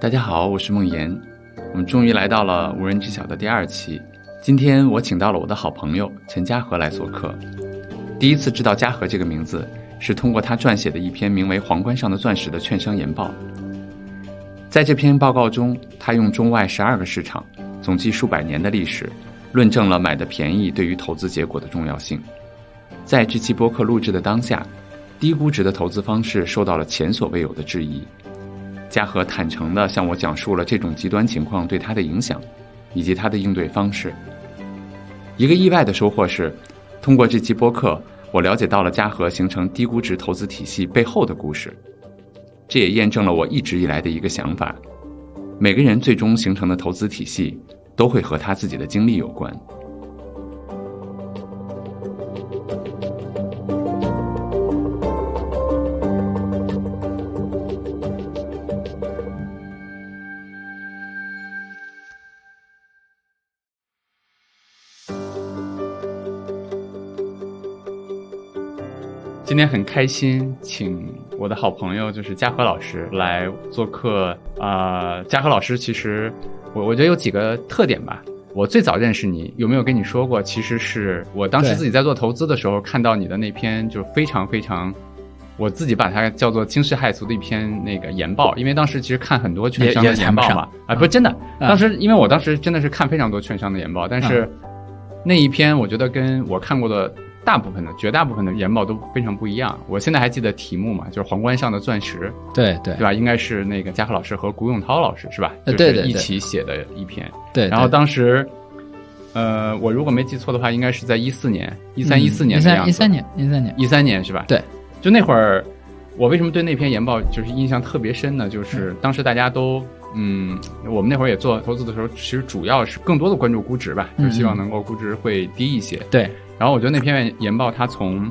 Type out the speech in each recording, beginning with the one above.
大家好，我是梦岩。我们终于来到了无人知晓的第二期。今天我请到了我的好朋友陈嘉禾来做客。第一次知道嘉禾这个名字，是通过他撰写的一篇名为《皇冠上的钻石》的券商研报。在这篇报告中，他用中外十二个市场，总计数百年的历史，论证了买的便宜对于投资结果的重要性。在这期播客录制的当下，低估值的投资方式受到了前所未有的质疑。嘉禾坦诚地向我讲述了这种极端情况对他的影响，以及他的应对方式。一个意外的收获是，通过这期播客，我了解到了嘉禾形成低估值投资体系背后的故事。这也验证了我一直以来的一个想法：每个人最终形成的投资体系，都会和他自己的经历有关。天很开心，请我的好朋友就是嘉禾老师来做客。啊，嘉禾老师其实我我觉得有几个特点吧。我最早认识你，有没有跟你说过？其实是我当时自己在做投资的时候，看到你的那篇就是非常非常，我自己把它叫做惊世骇俗的一篇那个研报。因为当时其实看很多券商的研报嘛，啊，不是真的。当时因为我当时真的是看非常多券商的研报，但是那一篇我觉得跟我看过的。大部分的绝大部分的研报都非常不一样。我现在还记得题目嘛，就是皇冠上的钻石，对对对吧？应该是那个嘉禾老师和古永涛老师是吧？对对，一起写的一篇。对。然后当时，呃，我如果没记错的话，应该是在一四年、一三、一四年的样子。一三年，一三年，一三年是吧？对。就那会儿，我为什么对那篇研报就是印象特别深呢？就是当时大家都，嗯，我们那会儿也做投资的时候，其实主要是更多的关注估值吧，就希望能够估值会低一些。对。然后我觉得那篇研报，它从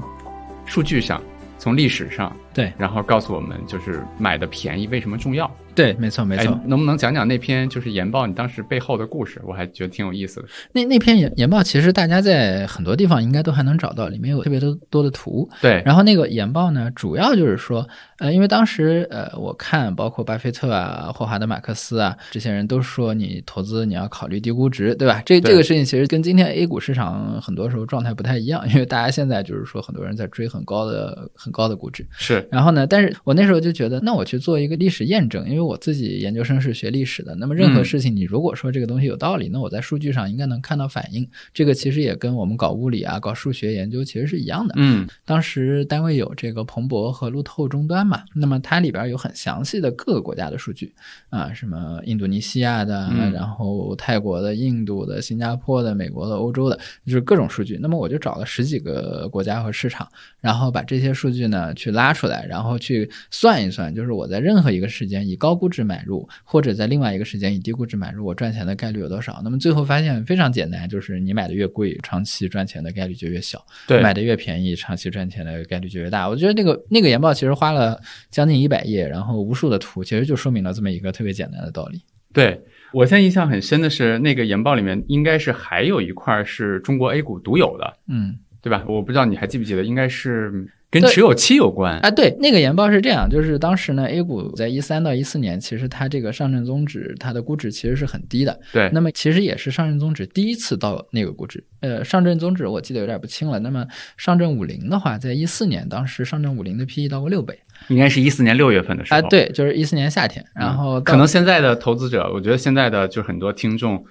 数据上，从历史上，对，然后告诉我们，就是买的便宜为什么重要。对，没错没错。能不能讲讲那篇就是研报你当时背后的故事？我还觉得挺有意思的。那那篇研研报其实大家在很多地方应该都还能找到，里面有特别多多的图。对。然后那个研报呢，主要就是说，呃，因为当时呃，我看包括巴菲特啊、霍华德马克思啊这些人都说，你投资你要考虑低估值，对吧？这这个事情其实跟今天 A 股市场很多时候状态不太一样，因为 大家现在就是说很多人在追很高的很高的估值。是。然后呢，但是我那时候就觉得，那我去做一个历史验证，因为我自己研究。生是学历史的，那么任何事情，你如果说这个东西有道理，那我在数据上应该能看到反应。这个其实也跟我们搞物理啊、搞数学研究其实是一样的。嗯，当时单位有这个彭博和路透终端嘛，那么它里边有很详细的各个国家的数据啊，什么印度尼西亚的，然后泰国的、印度的、新加坡的、美国的、欧洲的，就是各种数据。那么我就找了十几个国家和市场，然后把这些数据呢去拉出来，然后去算一算，就是我在任何一个时间以高估值买入。或者在另外一个时间以低估值买入，我赚钱的概率有多少？那么最后发现非常简单，就是你买的越贵，长期赚钱的概率就越小；对，买的越便宜，长期赚钱的概率就越大。我觉得那个那个研报其实花了将近一百页，然后无数的图，其实就说明了这么一个特别简单的道理。对我现在印象很深的是，那个研报里面应该是还有一块是中国 A 股独有的，嗯，对吧？我不知道你还记不记得，应该是。跟持有期有关啊？对，那个研报是这样，就是当时呢，A 股在一三到一四年，其实它这个上证综指它的估值其实是很低的。对，那么其实也是上证综指第一次到那个估值。呃，上证综指我记得有点不清了。那么上证五零的话，在一四年，当时上证五零的 PE 到过六倍，应该是一四年六月份的时候。啊，对，就是一四年夏天。然后可能现在的投资者，我觉得现在的就很多听众。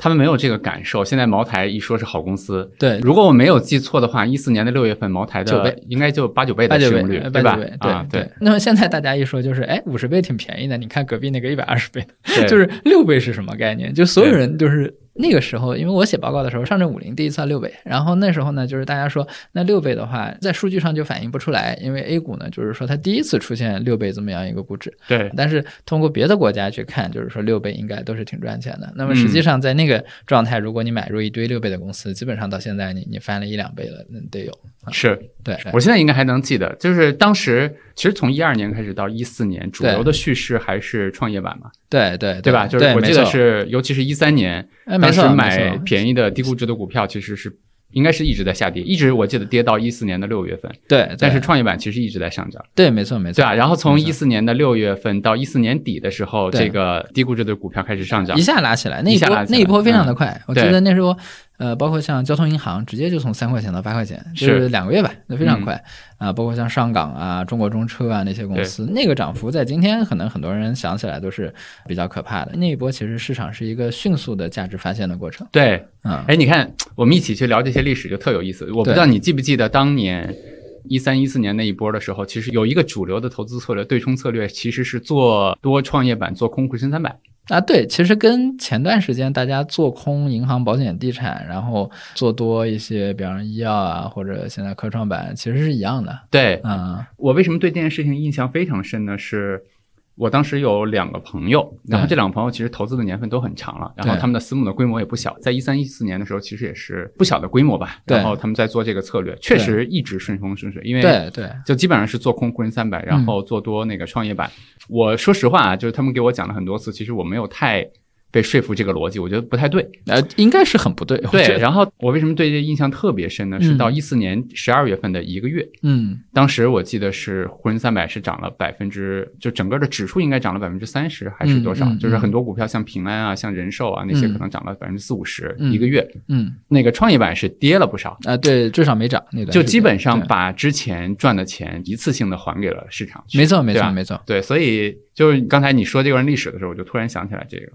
他们没有这个感受。现在茅台一说是好公司，对，如果我没有记错的话，一四年的六月份，茅台的应该就八九倍的市盈率，对吧？对对。那么现在大家一说就是，哎，五十倍挺便宜的。你看隔壁那个一百二十倍，就是六倍是什么概念？就所有人就是。那个时候，因为我写报告的时候，上证五零第一次六倍，然后那时候呢，就是大家说那六倍的话，在数据上就反映不出来，因为 A 股呢，就是说它第一次出现六倍这么样一个估值。对。但是通过别的国家去看，就是说六倍应该都是挺赚钱的。那么实际上在那个状态，如果你买入一堆六倍的公司，基本上到现在你你翻了一两倍了，那得有。是对。我现在应该还能记得，就是当时其实从一二年开始到一四年，主流的叙事还是创业板嘛。对对对吧？就是我记得是，尤其是一三年，当时买便宜的低估值的股票，其实是应该是一直在下跌，一直我记得跌到一四年的六月份，对，但是创业板其实一直在上涨。对，没错没错，对啊，然后从一四年的六月份到一四年底的时候，这个低估值的股票开始上涨一。下拉起来，那一波那一波非常的快，我记得那时候，呃，包括像交通银行，直接就从三块钱到八块钱，就是是两个月吧，那非常嗯快啊、包括像上港啊、中国中车啊那些公司，那个涨幅在今天可能很多人想起来都是比较可怕的。那一波其实市场是一个迅速的价值发现的过程，对，嗯，哎，你看我们一起去聊这些历史就特有意思。我不知道你记不记得当年一三一四年那一波的时候，其实有一个主流的投资策略，对冲策略其实是做多创业板，做空沪深三百。啊，对，其实跟前段时间大家做空银行、保险、地产，然后做多一些，比方说医药啊，或者现在科创板，其实是一样的。对，嗯，我为什么对这件事情印象非常深呢？是我当时有两个朋友，然后这两个朋友其实投资的年份都很长了，然后他们的私募的规模也不小，在一三一四年的时候其实也是不小的规模吧。然后他们在做这个策略，确实一直顺风顺水，因为对对，就基本上是做空沪深三百，然后做多那个创业板。我说实话啊，就是他们给我讲了很多次，其实我没有太被说服这个逻辑，我觉得不太对。呃，应该是很不对。对，然后我为什么对这印象特别深呢？是嗯到一四年十二月份的一个月，嗯，当时我记得是沪深三百是涨了百分之，就整个的指数应该涨了百分之三十还是多少？就是很多股票像平安啊、像人寿啊那些嗯可能涨了百分之四五十嗯一个月。嗯那个创业板是跌了不少，啊，对，至少没涨那段，就基本上把之前赚的钱一次性的还给了市场。没错没错没错。对，所以就是刚才你说这段历史的时候，我就突然想起来这个。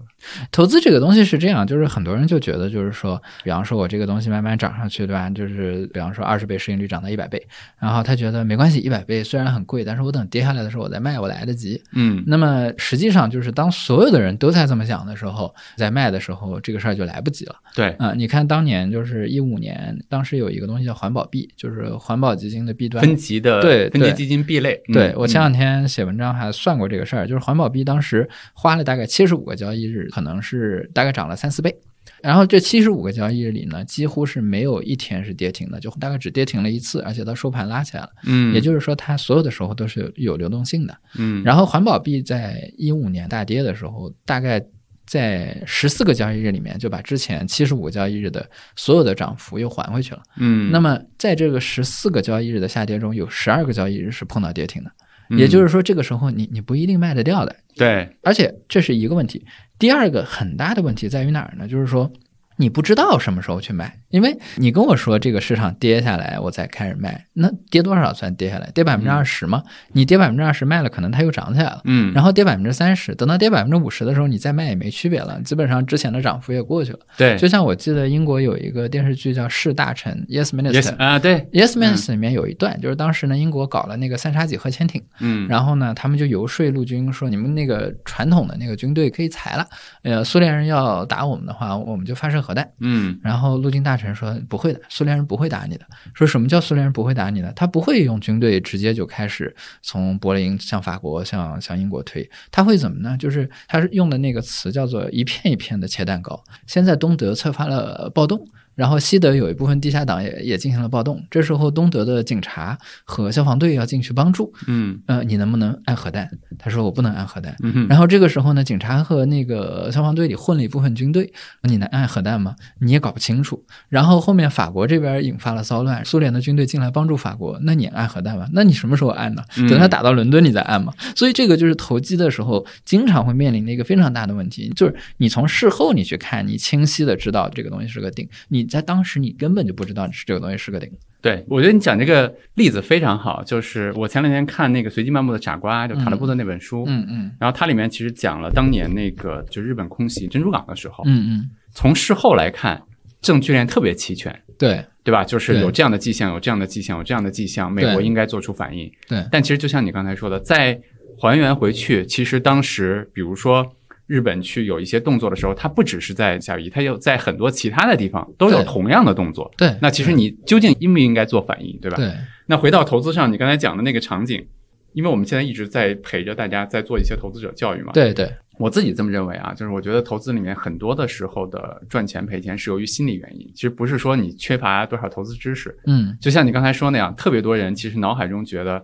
投资这个东西是这样，就是很多人就觉得，就是说，比方说我这个东西慢慢涨上去，对吧？就是比方说二十倍市盈率涨到一百倍，然后他觉得没关系，一百倍虽然很贵，但是我等跌下来的时候我再卖，我来得及。嗯，那么实际上就是当所有的人都在这么想的时候，在卖的时候，这个事儿就来不及了。对，啊、你看当年就是一五年，当时有一个东西叫环保币，就是环保基金的弊端。分级的对对分级基金 B 类。嗯对我前嗯两天写文章还算过这个事儿，就是环保币当时花了大概七十五个交易日，可能是大概涨了三四倍。然后这七十五个交易日里呢，几乎是没有一天是跌停的，就大概只跌停了一次，而且它收盘拉起来了。嗯，也就是说，它所有的时候都是有有流动性的。嗯，然后环保币在一五年大跌的时候，大概在十四个交易日里面就把之前七十五个交易日的所有的涨幅又还回去了。嗯，那么在这个十四个交易日的下跌中，有十二个交易日是碰到跌停的，嗯也就是说，这个时候你你不一定卖得掉的。对，而且这是一个问题。第二个很大的问题在于哪儿呢？就是说。你不知道什么时候去卖，因为你跟我说这个市场跌下来，我才开始卖。那跌多少算跌下来？跌百分之二十吗？你跌百分之二十卖了，可能它又涨起来了。嗯，然后跌百分之三十，等到跌百分之五十的时候，你再卖也没区别了，基本上之前的涨幅也过去了。对就像我记得英国有一个电视剧叫《是大臣》（Yes Minister）。啊，对，Yes Minister 里面有一段，就是当时呢，英国搞了那个三叉戟核潜艇，嗯，然后呢，他们就游说陆军说，你们那个传统的那个军队可以裁了，呃，苏联人要打我们的话，我们就发射核弹。嗯然后陆军大臣说不会的，苏联人不会打你的。说什么叫苏联人不会打你的？他不会用军队直接就开始从柏林向法国、向向英国推，他会怎么呢？就是他是用的那个词叫做一片一片的切蛋糕。先在东德策发了暴动。然后西德有一部分地下党也也进行了暴动，这时候东德的警察和消防队要进去帮助，嗯呃，你能不能按核弹？他说我不能按核弹。嗯，然后这个时候呢，警察和那个消防队里混了一部分军队，你能按核弹吗？你也搞不清楚。然后后面法国这边引发了骚乱，苏联的军队进来帮助法国，那你按核弹吗？那你什么时候按呢？嗯等他打到伦敦你再按吗？所以这个就是投机的时候经常会面临的一个非常大的问题，就是你从事后你去看，你清晰的知道这个东西是个顶，你在当时你根本就不知道是这个东西是个顶。对，我觉得你讲这个例子非常好，就是我前两天看那个《随机漫步的傻瓜》，就塔勒布的那本书，嗯嗯然后它里面其实讲了当年那个就日本空袭珍珠港的时候，嗯嗯，从事后来看，证据链特别齐全，对对吧？就是有这样的迹象，有这样的迹象，有这样的迹象，美国应该做出反应。对但其实就像你刚才说的，在还原回去，其实当时比如说日本去有一些动作的时候，它不只是在夏威夷，它有在很多其他的地方都有同样的动作。对，那其实你究竟应不应该做反应，对吧？对那回到投资上，你刚才讲的那个场景，因为我们现在一直在陪着大家在做一些投资者教育嘛。，对对我自己这么认为啊，就是我觉得投资里面很多的时候的赚钱赔钱是由于心理原因，其实不是说你缺乏多少投资知识。嗯就像你刚才说那样，特别多人其实脑海中觉得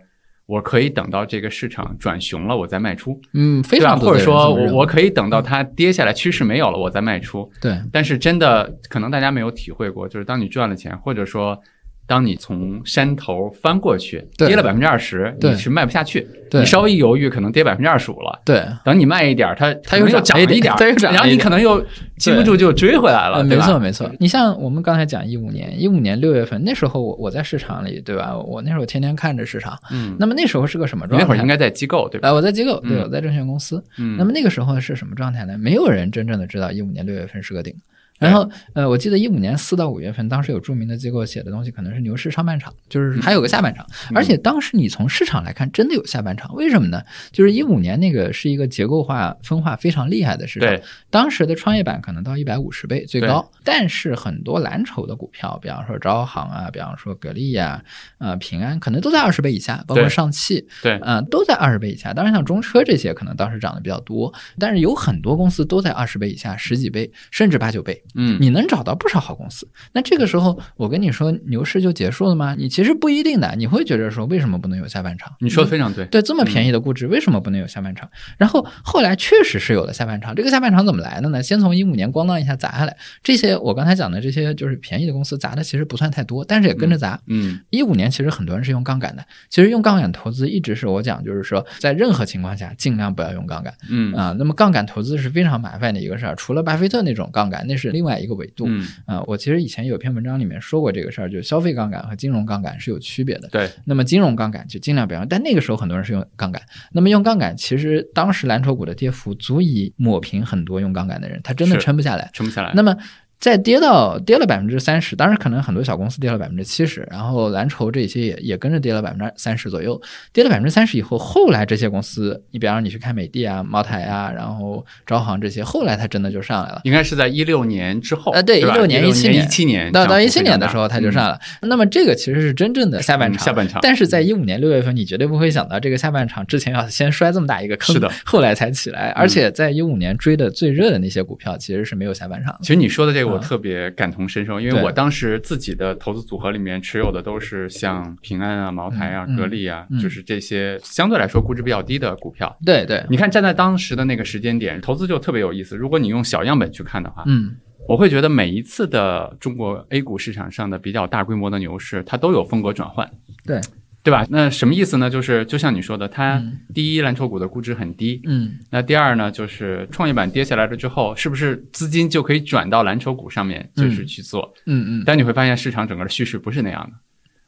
我可以等到这个市场转熊了，我再卖出，嗯，非？常多的人或者说我我可以等到它跌下来，趋势没有了，我再卖出。对但是真的可能大家没有体会过，就是当你赚了钱，或者说当你从山头翻过去，跌了百分之二十，你是卖不下去，你稍微一犹豫，可能跌百分之二十五了。对，等你卖一点，它它又又涨了一点然后你可能又禁不住就追回来了，没错没错。你像我们刚才讲一五年，一五年六月份那时候我我在市场里，对吧？我那时候天天看着市场，嗯，那么那时候是个什么状态？那会儿应该在机构对吧？哎，我在机构，对，嗯我在证券公司。嗯，那么那个时候是什么状态呢？没有人真正的知道一五年六月份是个顶。然后，呃，我记得一五年四到五月份，当时有著名的机构写的东西，可能是牛市上半场，就是还有个下半场。嗯而且当时你从市场来看，真的有下半场。为什么呢？就是一五年那个是一个结构化分化非常厉害的市场。对，当时的创业板可能到一百五十倍最高，但是很多蓝筹的股票，比方说招行啊，比方说格力呀、呃平安，可能都在二十倍以下，包括上汽，对嗯、都在二十倍以下。当然，像中车这些可能当时涨得比较多，但是有很多公司都在二十倍以下，十几倍甚至八九倍。嗯，你能找到不少好公司。那这个时候，我跟你说牛市就结束了吗？你其实不一定的。你会觉得说，为什么不能有下半场？你说的非常对，对，这么便宜的估值，为什么不能有下半场？然后后来确实是有了下半场。这个下半场怎么来的呢？先从一五年咣当一下砸下来，这些我刚才讲的这些就是便宜的公司砸的其实不算太多，但是也跟着砸。嗯一五年其实很多人是用杠杆的，其实用杠杆投资一直是我讲，就是说在任何情况下尽量不要用杠杆嗯啊、那么杠杆投资是非常麻烦的一个事儿，除了巴菲特那种杠杆，那是另外一个维度。嗯，啊、我其实以前有篇文章里面说过这个事儿，就是消费杠杆和金融杠杆是有区别的。对，那么金融杠杆就尽量不要，但那个时候很多人是用杠杆。那么用杠杆，其实当时蓝筹股的跌幅足以抹平很多用杠杆的人，他真的撑不下来。撑不下来。那么再跌到跌了百分之三十，当然可能很多小公司跌了百分之七十，然后蓝筹这些也也跟着跌了百分之三十左右。跌了百分之三十以后，后来这些公司，你比方说你去看美的啊、茅台啊，然后招行这些，后来它真的就上来了。应该是在一六年之后，呃对一六年一17年一七年到到一七年的时候，它就上了。来。那么这个其实是真正的下半场，嗯下半场但是在一五年六月份，你绝对不会想到这个下半场之前要先摔这么大一个坑，是的，后来才起来。而且在一五年追的最热的那些股票，其实是没有下半场的。其实你说的这个我啊特别感同身受，因为我当时自己的投资组合里面持有的都是像平安啊、茅台啊、格力啊，嗯就是这些相对来说估值比较低的股票。对对，你看，站在当时的那个时间点，投资就特别有意思。如果你用小样本去看的话，嗯我会觉得每一次的中国 A 股市场上的比较大规模的牛市，它都有风格转换。对对吧？那什么意思呢？就是就像你说的，它嗯第一蓝筹股的估值很低，嗯那第二呢，就是创业板跌下来了之后，是不是资金就可以转到蓝筹股上面，就是去做？嗯嗯，但你会发现市场整个的叙事不是那样的。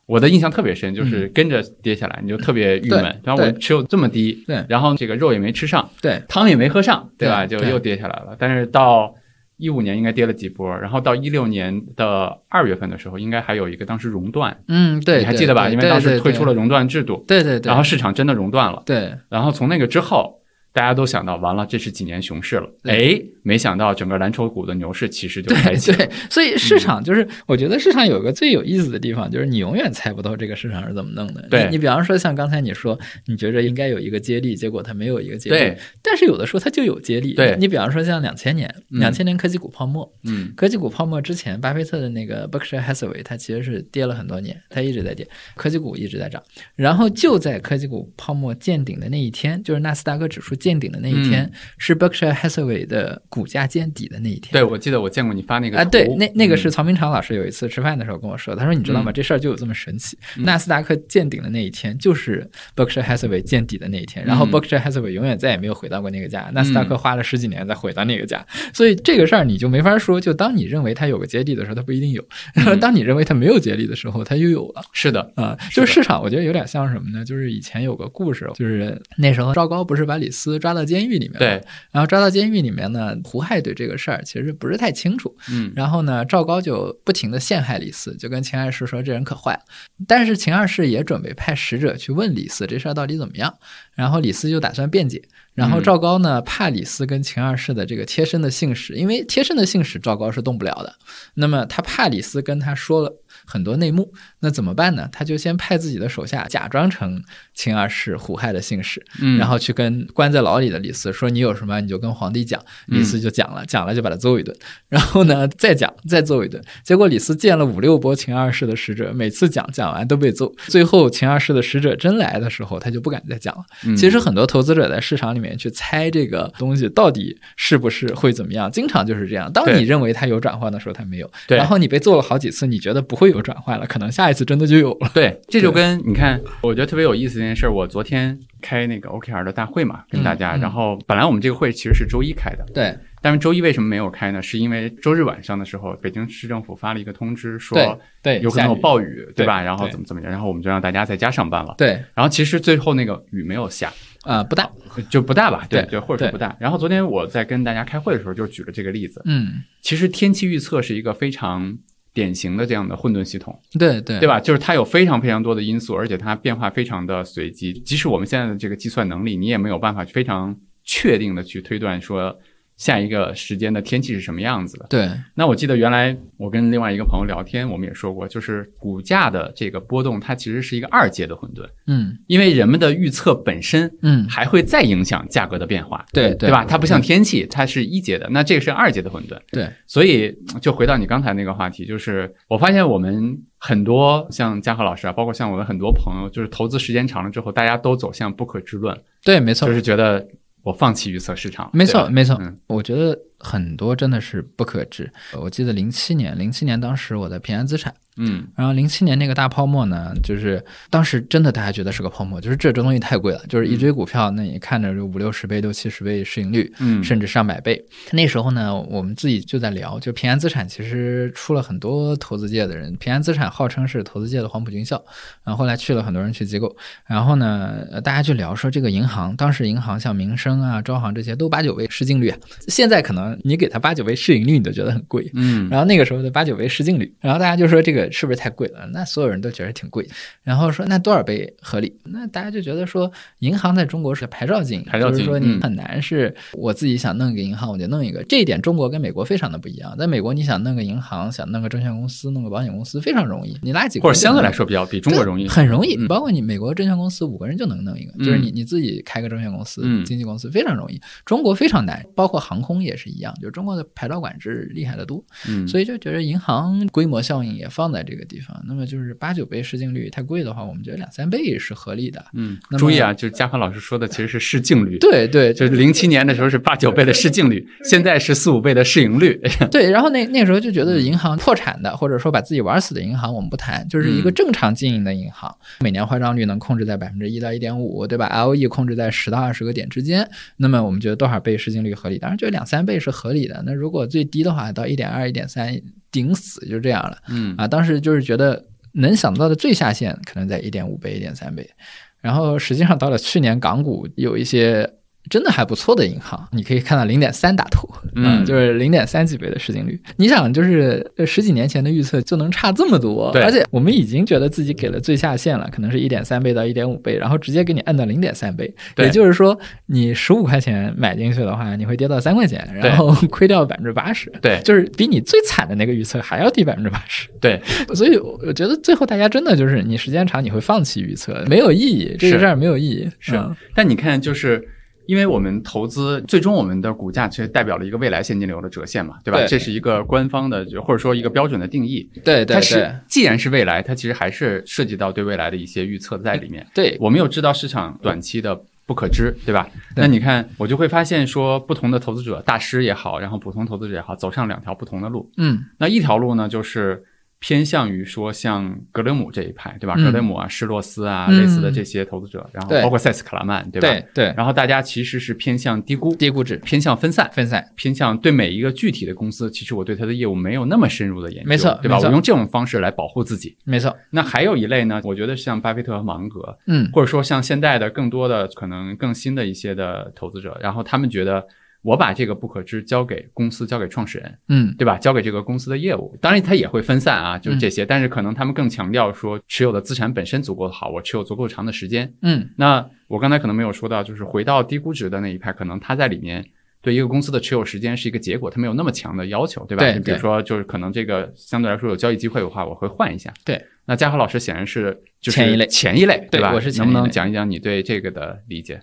我的印象特别深，就是跟着跌下来，你就特别郁闷。然后我持有这么低，对然后这个肉也没吃上，对汤也没喝上，对吧？就又跌下来了。但是到一五年应该跌了几波，然后到一六年的二月份的时候，应该还有一个当时熔断，嗯对，你还记得吧？因为当时推出了熔断制度，对对对，然后市场真的熔断了。对然后从那个之后，大家都想到完了，这是几年熊市了。对哎，没想到整个蓝筹股的牛市其实就开对启了。对，所以市场嗯就是，我觉得市场有个最有意思的地方，就是你永远猜不到这个市场是怎么弄的。对你你比方说像刚才你说，你觉着应该有一个接力，结果它没有一个接力。对，但是有的时候它就有接力。对你比方说像两千年，嗯两千年科技股泡沫，嗯科技股泡沫之前，巴菲特的那个 Berkshire Hathaway，它其实是跌了很多年，它一直在跌，科技股一直在涨。然后就在科技股泡沫见顶的那一天，就是纳斯达克指数见顶的那一天，是 Berkshire Hathaway 的股价见底的那一天。对，我记得我见过你发那个啊，对，那那个嗯是曹明常老师有一次吃饭的时候跟我说，他说你知道吗？这事儿就有这么神奇。嗯纳斯达克见顶的那一天，就是 Berkshire Hathaway 见底的那一天，然后嗯 Berkshire Hathaway 永远再也没有回到过那个价，纳斯达克花了十几年再回到那个价，所以这个事儿你就没法说。就当你认为它有个接力的时候，它不一定有；然后当你认为它没有接力的时候，它又有了。是的，啊，就是市场，我觉得有点像什么呢？就是以前有个故事，就是那时候赵高不是把李斯抓到监狱里面了，对，然后抓到监狱里面呢，胡亥对这个事儿其实不是太清楚，嗯然后呢，赵高就不停的陷害李斯，就跟秦二世说这人可坏了。但是秦二世也准备派使者去问李斯这事儿到底怎么样，然后李斯就打算辩解。然后嗯赵高呢，怕李斯跟秦二世的这个贴身的信使，因为贴身的信使赵高是动不了的。那么他怕李斯跟他说了，很多内幕。那怎么办呢？他就先派自己的手下假装成秦二世胡亥的信使，嗯，然后去跟关在牢里的李斯说：“你有什么你就跟皇帝讲。”李斯就讲了，讲了就把他揍一顿，然后呢再讲再揍一顿。结果李斯见了五六波秦二世的使者，每次讲讲完都被揍。最后秦二世的使者真来的时候，他就不敢再讲了。嗯其实很多投资者在市场里面去猜这个东西到底是不是会怎么样，经常就是这样。当你认为它有转换的时候，它没有；然后你被揍了好几次，你觉得不会有转换了，可能下一次真的就有了。对，这就跟你看，我觉得特别有意思的一件事儿。我昨天开那个 OKR 的大会嘛，跟大家，嗯嗯然后本来我们这个会其实是周一开的，对但是周一为什么没有开呢？是因为周日晚上的时候，北京市政府发了一个通知，说对对，有可能有暴雨，对吧？然后怎么怎么样，然后我们就让大家在家上班了。对然后其实最后那个雨没有下，呃、不大，就不大吧？对对对，或者说不大。然后昨天我在跟大家开会的时候，就举了这个例子。嗯，其实天气预测是一个非常典型的这样的混沌系统，对对对吧？就是它有非常非常多的因素，而且它变化非常的随机。即使我们现在的这个计算能力，你也没有办法非常确定的去推断说下一个时间的天气是什么样子的。对那我记得原来我跟另外一个朋友聊天，我们也说过，就是股价的这个波动，它其实是一个二阶的混沌，嗯因为人们的预测本身嗯，还会再影响价格的变化。对对吧？它不像天气，它是一阶的，那这个是二阶的混沌。对，所以就回到你刚才那个话题，就是我发现我们很多像嘉禾老师啊，包括像我的很多朋友，就是投资时间长了之后，大家都走向不可知论，对，没错就，是觉得我放弃预测市场。没错，没错。嗯我觉得很多真的是不可知。我记得零七年，零七年当时我在平安资产，嗯。然后零七年那个大泡沫呢，就是当时真的大家觉得是个泡沫，就是这这东西太贵了，就是一堆股票，那你看着就五六十倍、六七十倍市盈率，嗯，甚至上百倍。那时候呢，我们自己就在聊，就平安资产其实出了很多投资界的人，平安资产号称是投资界的黄埔军校，然后后来去了很多人去机构，然后呢，呃大家就聊说这个银行，当时银行像民生啊、招行这些都八九倍市净率啊，现在可能你给它八九倍市盈率，你都觉得很贵。嗯然后那个时候的八九倍市净率，然后大家就说这个是不是太贵了？那所有人都觉得挺贵，然后说那多少倍合理？那大家就觉得说银行在中国是牌照经营，牌照经营就是说你嗯很难是我自己想弄一个银行我就弄一个，这一点中国跟美国非常的不一样。在美国你想弄个银行，想弄个证券公司、弄个保险公司非常容易，你拉几个或者人相对来说比较比中国容易，很容易。嗯包括你美国证券公司五个人就能弄一个，嗯就是你你自己开个证券公司、嗯经纪公司非常容易。中国非常难，包括航空也是一样，就中国的牌照管制厉害的多。嗯，所以就觉得银行规模效应也放在这个地方。那么就是八九倍市净率太贵的话，我们觉得两三倍是合理的。嗯那，注意啊，就是嘉禾老师说的其实是市净率，对对，就是零七年的时候是八九倍的市净率，现在是四五倍的市盈率。对，然后那那时候就觉得银行破产的，或者说把自己玩死的银行，我们不谈，就是一个嗯正常经营的银行，每年坏账率能控制在百分之一到一点五，对吧？LE 控制在十到二十个点之间，那么我们觉得多少倍市净率合理？当然，觉得两三倍是合理的。那如果最低的话，到一点二、一点三，顶死就这样了。嗯啊，当时就是觉得能想到的最下限可能在一点五倍、一点三倍，然后实际上到了去年港股有一些。真的还不错的银行，你可以看到零点三打头，嗯。啊就是零点三几倍的市净率。你想，就是呃十几年前的预测就能差这么多，对。而且我们已经觉得自己给了最下限了，可能是一点三倍到一点五倍，然后直接给你按到零点三倍，对。也就是说，你十五块钱买进去的话，你会跌到三块钱，然后亏掉百分之八十，对。就是比你最惨的那个预测还要低百分之八十。对，所以我觉得最后大家真的就是你时间长你会放弃预测，没有意义，这个是。事儿没有意义。是。嗯。但你看，就是因为我们投资，最终我们的股价其实代表了一个未来现金流的折现嘛，对吧？对这是一个官方的，就或者说一个标准的定义。对对它是既然是未来，它其实还是涉及到对未来的一些预测在里面。对，我们又知道市场短期的不可知，对吧？对那你看，我就会发现说，不同的投资者，大师也好，然后普通投资者也好，走上两条不同的路。嗯那一条路呢，就是偏向于说像格雷姆这一派，对吧？嗯格雷姆啊、施洛斯啊，嗯类似的这些投资者，然后包括塞斯·克拉曼，对吧？对对，然后大家其实是偏向低估、低估值偏向分散、分散，偏向对每一个具体的公司，其实我对它的业务没有那么深入的研究，没错对吧？我用这种方式来保护自己。没错，那还有一类呢，我觉得像巴菲特和芒格，嗯或者说像现在的更多的可能更新的一些的投资者，然后他们觉得我把这个不可知交给公司，交给创始人，嗯对吧？交给这个公司的业务，当然它也会分散啊，就是这些，但是可能他们更强调说持有的资产本身足够好，我持有足够长的时间。嗯那我刚才可能没有说到，就是回到低估值的那一派，可能他在里面对一个公司的持有时间是一个结果，他没有那么强的要求，对吧？对你比如说，就是可能这个相对来说有交易机会的话，我会换一下。对，那嘉禾老师显然是就是前一类前一类，对吧？对我是前一类能不能讲一讲你对这个的理解？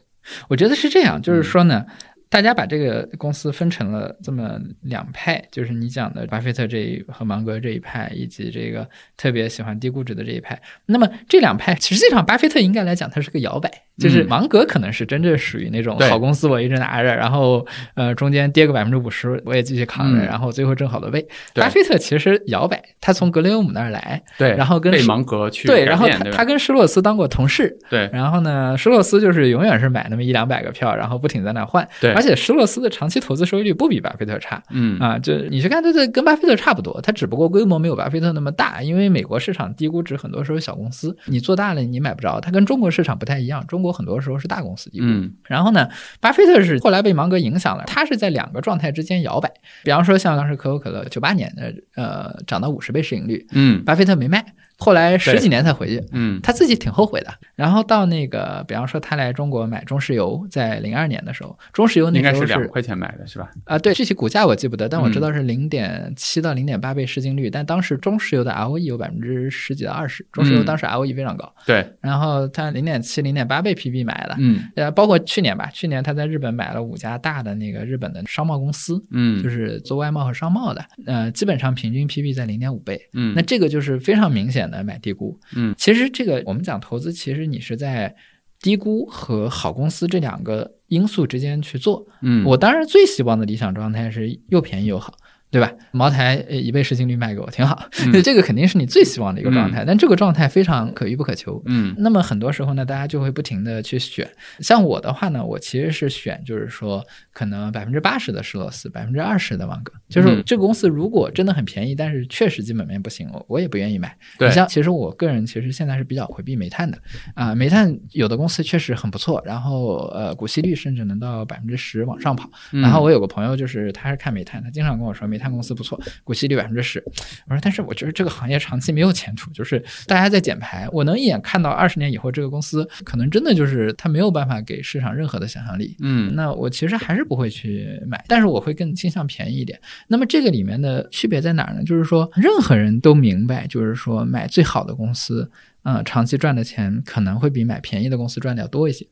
我觉得是这样，嗯就是说呢，大家把这个公司分成了这么两派，就是你讲的巴菲特这一和芒格这一派，以及这个特别喜欢低估值的这一派。那么这两派，实际上巴菲特应该来讲，他是个摇摆，就是嗯。芒格可能是真正属于那种好公司我一直拿着，然后呃中间跌个百分之五十我也继续扛着，嗯。然后最后挣好多倍。巴菲特其实摇摆，他从格雷厄姆那儿来，对，然后跟被芒格去对，然后他他跟施洛斯当过同事，对。然后呢，施洛斯就是永远是买那么一两百个票，然后不停在那换。对。而且施洛斯的长期投资收益率不比巴菲特差。嗯。啊，就你去看，他这跟巴菲特差不多，他只不过规模没有巴菲特那么大，因为美国市场低估值很多时候小公司，你做大了你买不着，它跟中国市场不太一样，中国很多时候是大公司。嗯然后呢，巴菲特是后来被芒格影响了，他是在两个状态之间摇摆。比方说，像当时可口可乐九八年的呃涨到五十倍市盈率，嗯巴菲特没卖，后来十几年才回去。嗯他自己挺后悔的。然后到那个，比方说他来中国买中石油，在零二年的时候，中石油那应该时候是是两块钱买的是吧？啊、对，具体股价我记不得，但我知嗯道是零点七到零点八倍市净率。但当时中石油的 ROE 有百分之十几到二十，中石油嗯当时 ROE 非常高。对，然后他零点七、零点八倍 PB 买的，嗯呃，包括去年吧，去年他在日本买了五家大的那个日本的商贸公司，嗯就是做外贸和商贸的，呃，基本上平均 PB 在零点五倍。嗯那这个就是非常明显的买低估。嗯，其实这个我们讲投资，其实你是在低估和好公司这两个因素之间去做。嗯我当然最希望的理想状态是又便宜又好。对吧？茅台呃一倍市净率卖给我挺好，嗯 这个肯定是你最希望的一个状态，但这个状态非常可遇不可求。嗯那么很多时候呢，大家就会不停的去选。像我的话呢，我其实是选，就是说可能百分之八十的施洛斯，百分之二十的芒格。就是嗯这个公司如果真的很便宜，但是确实基本面不行，我我也不愿意买。对你像其实我个人其实现在是比较回避煤炭的啊、煤炭有的公司确实很不错，然后呃股息率甚至能到百分之十往上跑。嗯然后我有个朋友就是他是看煤炭，他经常跟我说煤炭公司不错，股息率百分之十。我说但是我觉得这个行业长期没有前途，就是大家在减排，我能一眼看到二十年以后这个公司可能真的就是它没有办法给市场任何的想象力。嗯那我其实还是不会去买，但是我会更倾向便宜一点。那么这个里面的区别在哪儿呢？就是说，任何人都明白，就是说买最好的公司，嗯、长期赚的钱可能会比买便宜的公司赚的要多一些。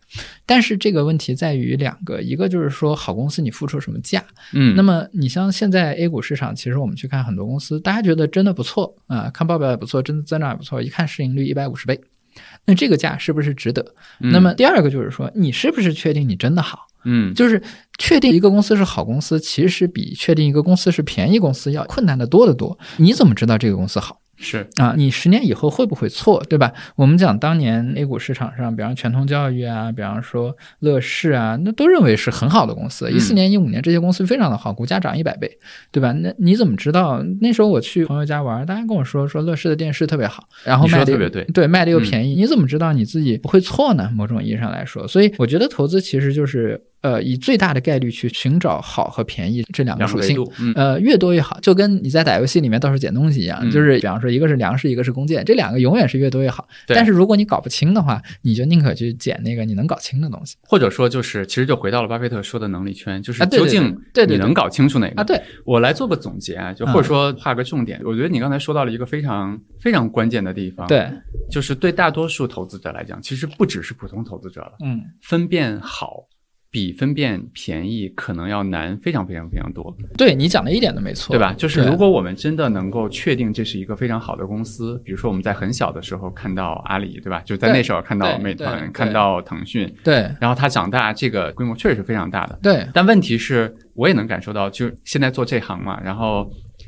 但是这个问题在于两个，一个就是说好公司你付出什么价，嗯那么你像现在 A 股市场，其实我们去看很多公司，大家觉得真的不错啊、看报表也不错，真的增长也不错，一看市盈率一百五十倍，那这个价是不是值得？嗯那么第二个就是说，你是不是确定你真的好？嗯就是确定一个公司是好公司，其实比确定一个公司是便宜公司要困难的多得多。你怎么知道这个公司好？是啊，你十年以后会不会错，对吧？我们讲当年 A 股市场上，比方全通教育啊，比方说乐视啊，那都认为是很好的公司。嗯一四年、一五年这些公司非常的好，股价涨一百倍，对吧？那你怎么知道？那时候我去朋友家玩，大家跟我说说乐视的电视特别好，然后卖的得特别对对，卖的又嗯便宜，你怎么知道你自己不会错呢？某种意义上来说，所以我觉得投资其实就是呃，以最大的概率去寻找好和便宜这两个属性。呃，越多越好，就跟你在打游戏里面到处捡东西一样，嗯就是比方说一个是粮食，一个是弓箭，这两个永远是越多越好。对但是如果你搞不清的话，你就宁可去捡那个你能搞清的东西或者说就是其实就回到了巴菲特说的能力圈，就是究竟你能搞清楚哪个啊。对，我来做个总结啊，就嗯或者说画个重点。我觉得你刚才说到了一个非常非常关键的地方，，对，就是对大多数投资者来讲，其实不只是普通投资者了，嗯，分辨好比分辨便宜可能要难非常非常非常多，对你讲的一点都没错，对吧？就是如果我们真的能够确定这是一个非常好的公司，比如说我们在很小的时候看到阿里，对吧？就在那时候看到美团，看到腾讯，对然后它长大这个规模确实是非常大的。对但问题是，我也能感受到，就现在做这行嘛，然后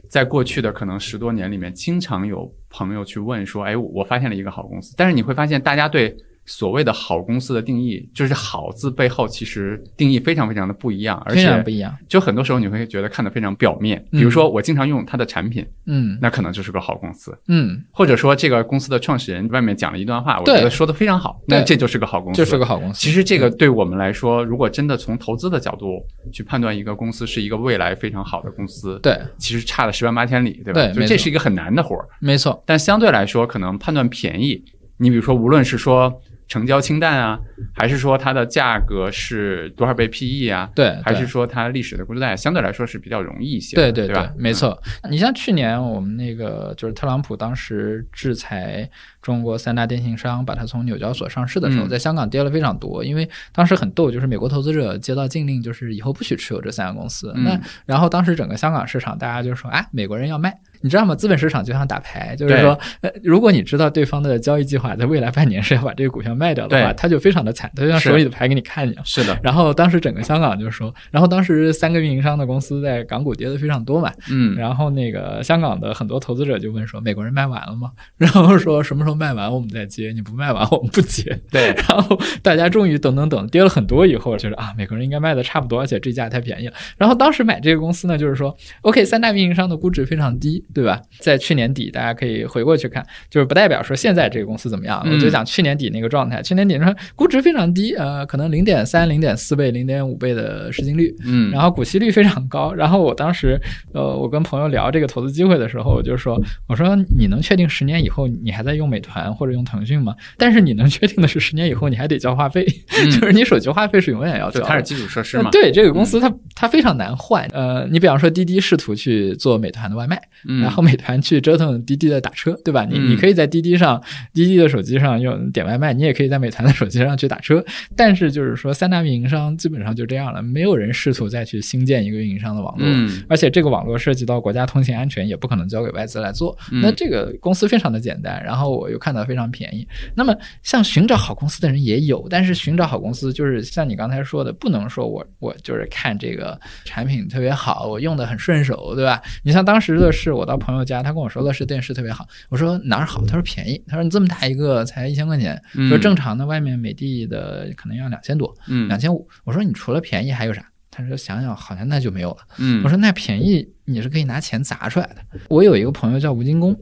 在过去的可能十多年里面，经常有朋友去问说：“哎，我发现了一个好公司。”但是你会发现，大家对所谓的好公司的定义，就是“好”字背后其实定义非常非常的不一样，而且不一样，就很多时候你会觉得看得非常表面。嗯比如说，我经常用它的产品，嗯那可能就是个好公司；嗯，或者说，这个公司的创始人外面讲了一段话，我觉得说的非常好，那这就是个好公司，就是个好公司。其实这个对我们来说，如果真的从投资的角度去判断一个公司是一个未来非常好的公司，，对，其实差了十万八千里，对吧？对就这是一个很难的活儿。没错，但相对来说，可能判断便宜，你比如说，无论是说成交清淡啊，还是说它的价格是多少倍 PE 啊？对，还是说它历史的估值带相对来说是比较容易一些的，对对对吧？没错。你像去年我们那个就是特朗普当时制裁中国三大电信商，把它从纽交所上市的时候，嗯在香港跌了非常多，因为当时很逗，就是美国投资者接到禁令，就是以后不许持有这三家公司。嗯那然后当时整个香港市场，大家就说，哎，美国人要卖。你知道吗？资本市场就像打牌，就是说，呃，如果你知道对方的交易计划在未来半年是要把这个股票卖掉的话，他就非常的惨，他就像手里的牌给你看一样。是的，然后当时整个香港就说，然后当时三个运营商的公司在港股跌的非常多嘛，嗯，然后那个香港的很多投资者就问说，美国人卖完了吗？然后说什么时候卖完我们再接，你不卖完我们不接。对，然后大家终于等等等跌了很多以后，觉得啊，美国人应该卖的差不多，而且这价太便宜了。然后当时买这个公司呢，就是说，OK，三大运营商的估值非常低，对吧？在去年底，大家可以回过去看，就是不代表说现在这个公司怎么样，嗯我就讲去年底那个状态。去年底说估值非常低，呃，可能零点三、零点四倍、零点五倍的市净率，嗯，然后股息率非常高。然后我当时，呃，我跟朋友聊这个投资机会的时候，我就说，我说你能确定十年以后你还在用美团或者用腾讯吗？但是你能确定的是，十年以后你还得交话费，嗯 就是你手机话费是永远要交的。它是基础设施嘛，呃对这个公司它，它非常难换。呃，你比方说滴滴试图去做美团的外卖，嗯，然后美团去折腾滴滴的打车，对吧？你嗯你可以在滴滴上、滴滴的手机上用点外卖，你也可以在美团的手机上去打车。但是就是说，三大运营商基本上就这样了，没有人试图再去新建一个运营商的网络。嗯而且这个网络涉及到国家通信安全，也不可能交给外资来做。嗯那这个公司非常的简单，然后我又看到非常便宜。那么像寻找好公司的人也有，但是寻找好公司就是像你刚才说的，不能说我我就是看这个产品特别好，我用的很顺手，对吧？你像当时的是，我到朋友家，他跟我说乐视电视特别好，我说哪儿好？他说便宜，他说你这么大一个才一千块钱，嗯说正常的外面美的的可能要两千多，嗯两千五。我说你除了便宜还有啥？他说想想好像那就没有了。嗯，我说那便宜你是可以拿钱砸出来的。我有一个朋友叫吴金工，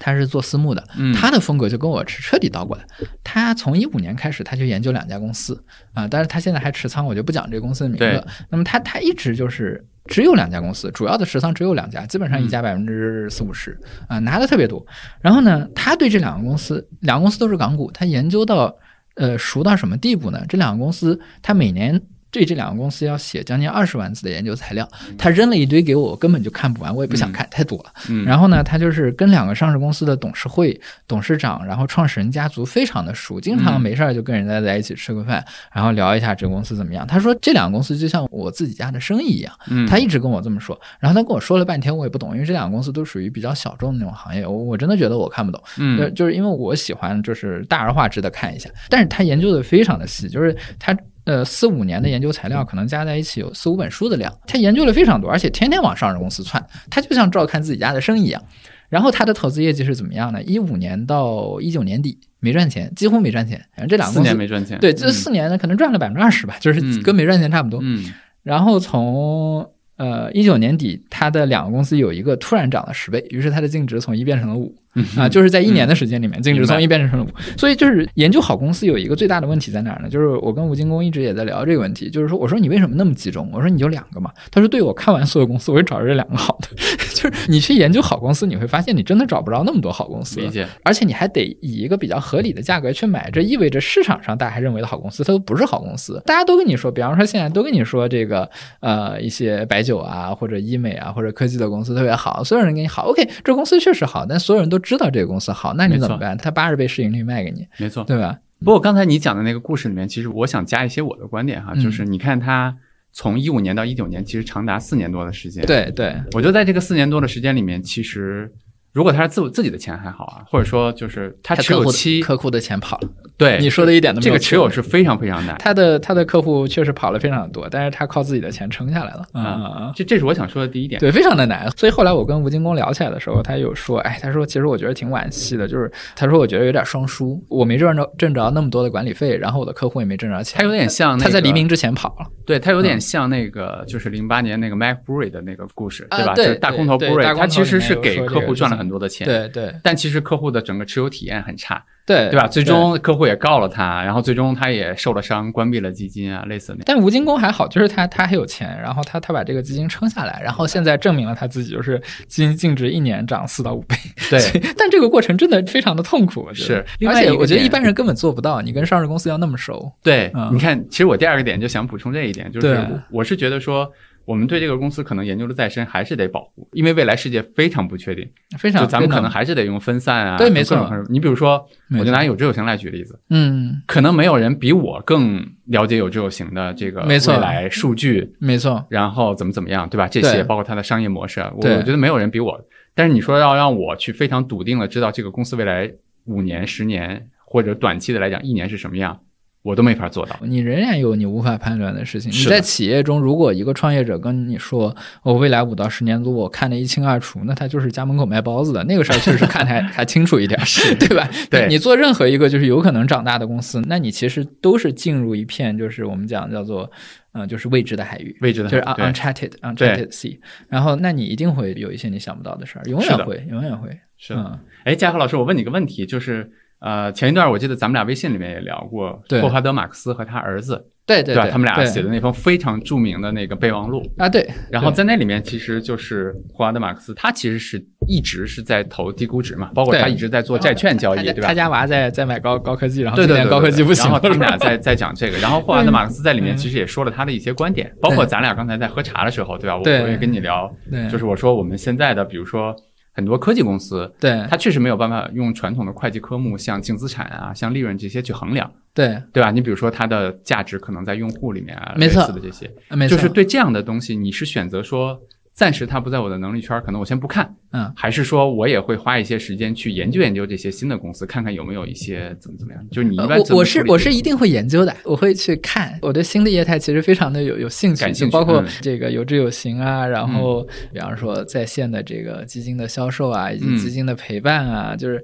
他是做私募的，嗯他的风格就跟我是彻底倒过来。他从一五年开始他就研究两家公司啊、但是他现在还持仓，我就不讲这个公司的名对字。那么他他一直就是。只有两家公司，主要的持仓只有两家，基本上一嗯家百分之四五十啊，拿的特别多。然后呢，他对这两个公司，两个公司都是港股，他研究到呃熟到什么地步呢？这两个公司，他每年对这两个公司要写将近二十万字的研究材料，他扔了一堆给我，我根本就看不完，我也不想看，太多了。嗯然后呢，他就是跟两个上市公司的董事会、董事长，然后创始人家族非常的熟，经常嗯没事儿就跟人家在一起吃个饭，然后聊一下这个公司怎么样。他说这两个公司就像我自己家的生意一样，嗯他一直跟我这么说。然后他跟我说了半天，我也不懂，因为这两个公司都属于比较小众的那种行业，我我真的觉得我看不懂。嗯就是因为我喜欢就是大而化之的看一下，但是他研究的非常的细，就是他呃四五年的研究材料可能加在一起有四五本书的量，他研究了非常多，而且天天往上市公司窜，他就像照看自己家的生意一样。然后他的投资业绩是怎么样呢？一五年到一九年底没赚钱，几乎没赚钱，反正这两个四公司年没赚钱，对这嗯四年呢可能赚了百分之二十吧，就是嗯跟没赚钱差不多。嗯然后从呃一九年底，他的两个公司有一个突然涨了十倍，于是他的净值从一变成了五嗯啊，就是在一年的时间里面，净值从一变成了五。所以就是研究好公司有一个最大的问题在哪儿呢？就是我跟吴金工一直也在聊这个问题，就是说我说你为什么那么集中？我说你就两个嘛。他说对，我看完所有公司，我就找着这两个好的。就是你去研究好公司，你会发现你真的找不着那么多好公司。理解，而且你还得以一个比较合理的价格去买，这意味着市场上大家还认为的好公司，它都不是好公司。大家都跟你说，比方说现在都跟你说这个呃一些白酒啊，或者医美啊，或者科技的公司特别好，所有人给你好，OK，这公司确实好，但所有人都知道这个公司好，那你怎么办？他八十倍市盈率卖给你，没错。对吧？不过刚才你讲的那个故事里面，其实我想加一些我的观点哈，嗯就是你看他从一五年到一九年，其实长达四年多的时间。，对对，我觉得在这个四年多的时间里面，其实如果他是自我自己的钱还好啊，或者说就是他持客户的有期，客户的钱跑了，对你说的一点都没有这个持有是非常非常难。他的他的客户确实跑了非常多，但是他靠自己的钱撑下来了啊。啊，这这是我想说的第一点。对，非常的难。所以后来我跟吴金工聊起来的时候，他有说，哎，他说其实我觉得挺惋惜的，就是他说我觉得有点双输，我没挣着挣着那么多的管理费，然后我的客户也没挣着钱。他有点像那个他在黎明之前跑了，对，他有点像那个，就是零八年那个 Mac Burry 的那个故事，啊对吧？对就是大空头头它其实是给客户赚了很多的钱，对对但其实客户的整个持有体验很差。对对吧？最终客户也告了他，然后最终他也受了伤，关闭了基金啊，类似那。但吴金工还好，就是他他还有钱，然后他他把这个基金撑下来，然后现在证明了他自己就是基金净值一年涨四到五倍。对，但这个过程真的非常的痛苦，是。而且我觉得一般人根本做不到，你跟上市公司要那么熟。对，你看，其实我第二个点就想补充这一点，就是我是觉得说。我们对这个公司可能研究的再深，还是得保护，因为未来世界非常不确定，非常，就咱们可能还是得用分散啊，对，没错。你比如说，我就拿有志有行来举例子，嗯，可能没有人比我更了解有志有行的这个未来数据，没错。然后怎么怎么样，对吧？这些包括它的商业模式，我我觉得没有人比我。但是你说要让我去非常笃定的知道这个公司未来五年、十年或者短期的来讲一年是什么样？我都没法做到，你仍然有你无法判断的事情。你在企业中，如果一个创业者跟你说我未来五到十年路我看得一清二楚，那他就是家门口卖包子的那个事儿，确实看还 还清楚一点，是对吧？对你做任何一个就是有可能长大的公司，那你其实都是进入一片就是我们讲叫做嗯，就是未知的海域，未知的就是 uncharted uncharted sea。然后，那你一定会有一些你想不到的事儿，永远会，永远会。是的。哎，嘉禾老师，我问你个问题，就是。呃，前一段我记得咱们俩微信里面也聊过，霍华德·马克思和他儿子，对对对，他们俩写的那封非常著名的那个备忘录啊，对。然后在那里面，其实就是霍华德·马克思，他其实是一直是在投低估值嘛，包括他一直在做债券交易，对吧？他家娃在在买高高科技，然后对对高科技不行，然后他们俩在在讲这个，然后霍华德·马克思在里面其实也说了他的一些观点，包括咱俩刚才在喝茶的时候，对吧？我我也跟你聊，就是我说我们现在的，比如说。很多科技公司，对它确实没有办法用传统的会计科目，像净资产啊、像利润这些去衡量，对对吧？你比如说它的价值可能在用户里面啊，类似的这些，就是对这样的东西，你是选择说。暂时它不在我的能力圈，可能我先不看，嗯，还是说我也会花一些时间去研究研究这些新的公司，看看有没有一些怎么怎么样。就是你一般我我是我是一定会研究的，我会去看。我对新的业态其实非常的有有兴趣，就包括这个有志有行啊，然后比方说在线的这个基金的销售啊，以及基金的陪伴啊，就是。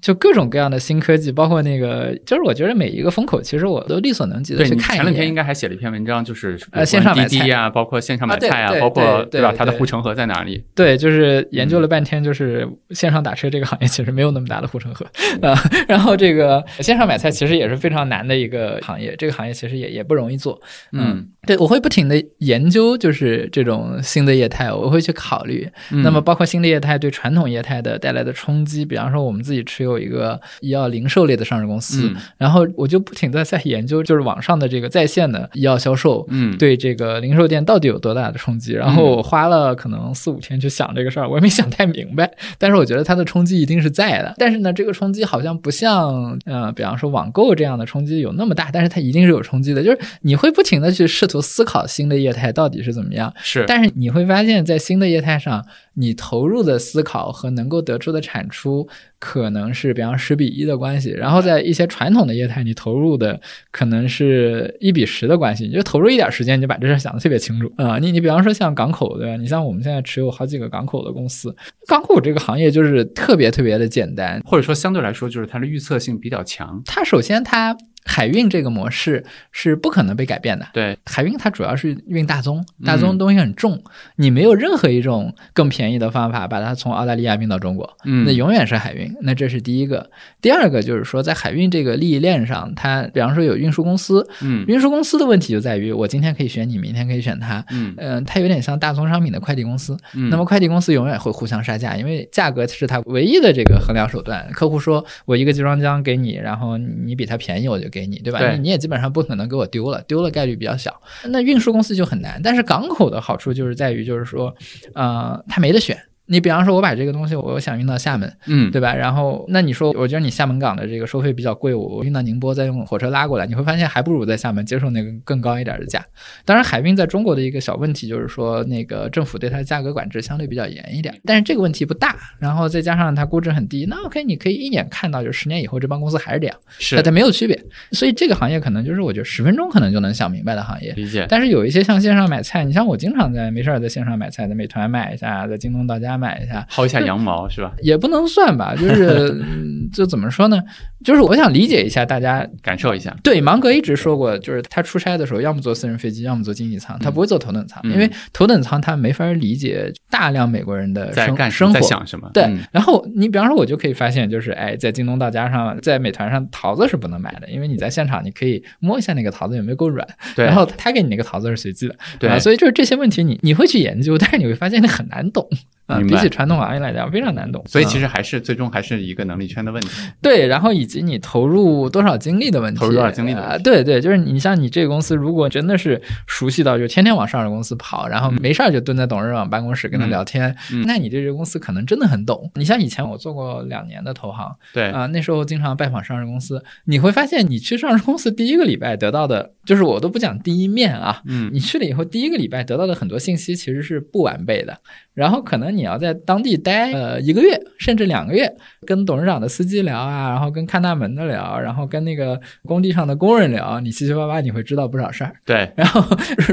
就各种各样的新科技，包括那个，就是我觉得每一个风口，其实我都力所能及的去看前两天应该还写了一篇文章，就是呃线上买菜啊，包括线上买菜啊，包括对吧？它的护城河在哪里？对，就是研究了半天，就是线上打车这个行业其实没有那么大的护城河啊。然后这个线上买菜其实也是非常难的一个行业，这个行业其实也也不容易做。嗯，对，我会不停的研究，就是这种新的业态，我会去考虑。那么包括新的业态对传统业态的带来的冲击，比方说我们自己持有一个。医药零售类的上市公司，然后我就不停的在研究，就是网上的这个在线的医药销售，嗯，对这个零售店到底有多大的冲击？然后我花了可能四五天去想这个事儿，我也没想太明白。但是我觉得它的冲击一定是在的。但是呢，这个冲击好像不像，呃，比方说网购这样的冲击有那么大，但是它一定是有冲击的。就是你会不停的去试图思考新的业态到底是怎么样，是，但是你会发现在新的业态上。你投入的思考和能够得出的产出可能是比方十比一的关系，然后在一些传统的业态，你投入的可能是一比十的关系。你就投入一点时间，你就把这事想得特别清楚啊！你你比方说像港口对吧？你像我们现在持有好几个港口的公司，港口这个行业就是特别特别的简单，或者说相对来说就是它的预测性比较强。它首先它。海运这个模式是不可能被改变的。对，海运它主要是运大宗，大宗东西很重，你没有任何一种更便宜的方法把它从澳大利亚运到中国，嗯，那永远是海运。那这是第一个。第二个就是说，在海运这个利益链上，它比方说有运输公司，嗯，运输公司的问题就在于，我今天可以选你，明天可以选他，嗯，嗯，它有点像大宗商品的快递公司。那么快递公司永远会互相杀价，因为价格是它唯一的这个衡量手段。客户说我一个集装箱给你，然后你比它便宜，我就给你，对吧？对，你也。基本上不可能给我丢了，丢了概率比较小。那运输公司就很难，但是港口的好处就是在于，就是说，呃，它没得选。你比方说，我把这个东西，我想运到厦门，嗯，对吧？然后，那你说，我觉得你厦门港的这个收费比较贵，我我运到宁波再用火车拉过来，你会发现还不如在厦门接受那个更高一点的价。当然，海运在中国的一个小问题就是说，那个政府对它的价格管制相对比较严一点，但是这个问题不大。然后再加上它估值很低，那 OK，你可以一眼看到，就十年以后这帮公司还是这样，是它没有区别。所以这个行业可能就是我觉得十分钟可能就能想明白的行业。理解。但是有一些像线上买菜，你像我经常在没事儿在线上买菜，在美团买一下，在京东到家买一下，薅一下羊毛是吧？也不能算吧，就是嗯 就怎么说呢？就是我想理解一下大家。感受一下，对，芒格一直说过，就是他出差的时候，要么坐私人飞机，要么坐经济舱，他不会坐头等舱，嗯因为头等舱他没法理解大量美国人的生在干，生活在。想什么？对嗯，然后你比方说，我就可以发现，就是哎，在京东到家上，在美团上，桃子是不能买的，因为你在现场你可以摸一下那个桃子有没有够软，对，然后他给你那个桃子是随机的，对啊，所以就是这些问题你你会去研究，但是你会发现你很难懂啊，比起传统行业来讲非常难懂。啊所以其实还是最终还是一个能力圈的问题。对，然后以及你投入多少精力的问题，投入多少精力的问题啊对对，就是你像你这个公司，如果真的是熟悉到就天天往上市公司跑，然后没事儿就蹲在董事长办公室跟他聊天，那你对这个公司可能真的很懂。你像以前我做过两年的投行对，啊、那时候经常拜访上市公司，你会发现你去上市公司第一个礼拜得到的，就是我都不讲第一面啊，嗯，你去了以后，第一个礼拜得到的很多信息其实是不完备的，然后可能你要在当地待呃一个月甚至两个月，跟董事长的司机聊啊，然后跟看大门的聊，然后跟那个工地上的工人聊，你七七八八你会知道不少事儿。对，然后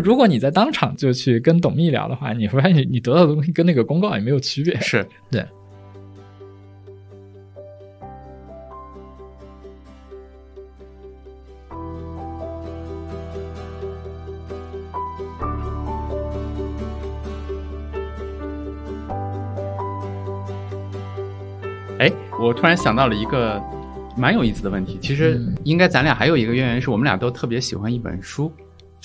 如果你在当场就去跟董秘聊的话，你会发现你你得到的东西跟那个公告也没有区别。是，对。哎，我突然想到了一个蛮有意思的问题。其实嗯应该咱俩还有一个渊源，是我们俩都特别喜欢一本书，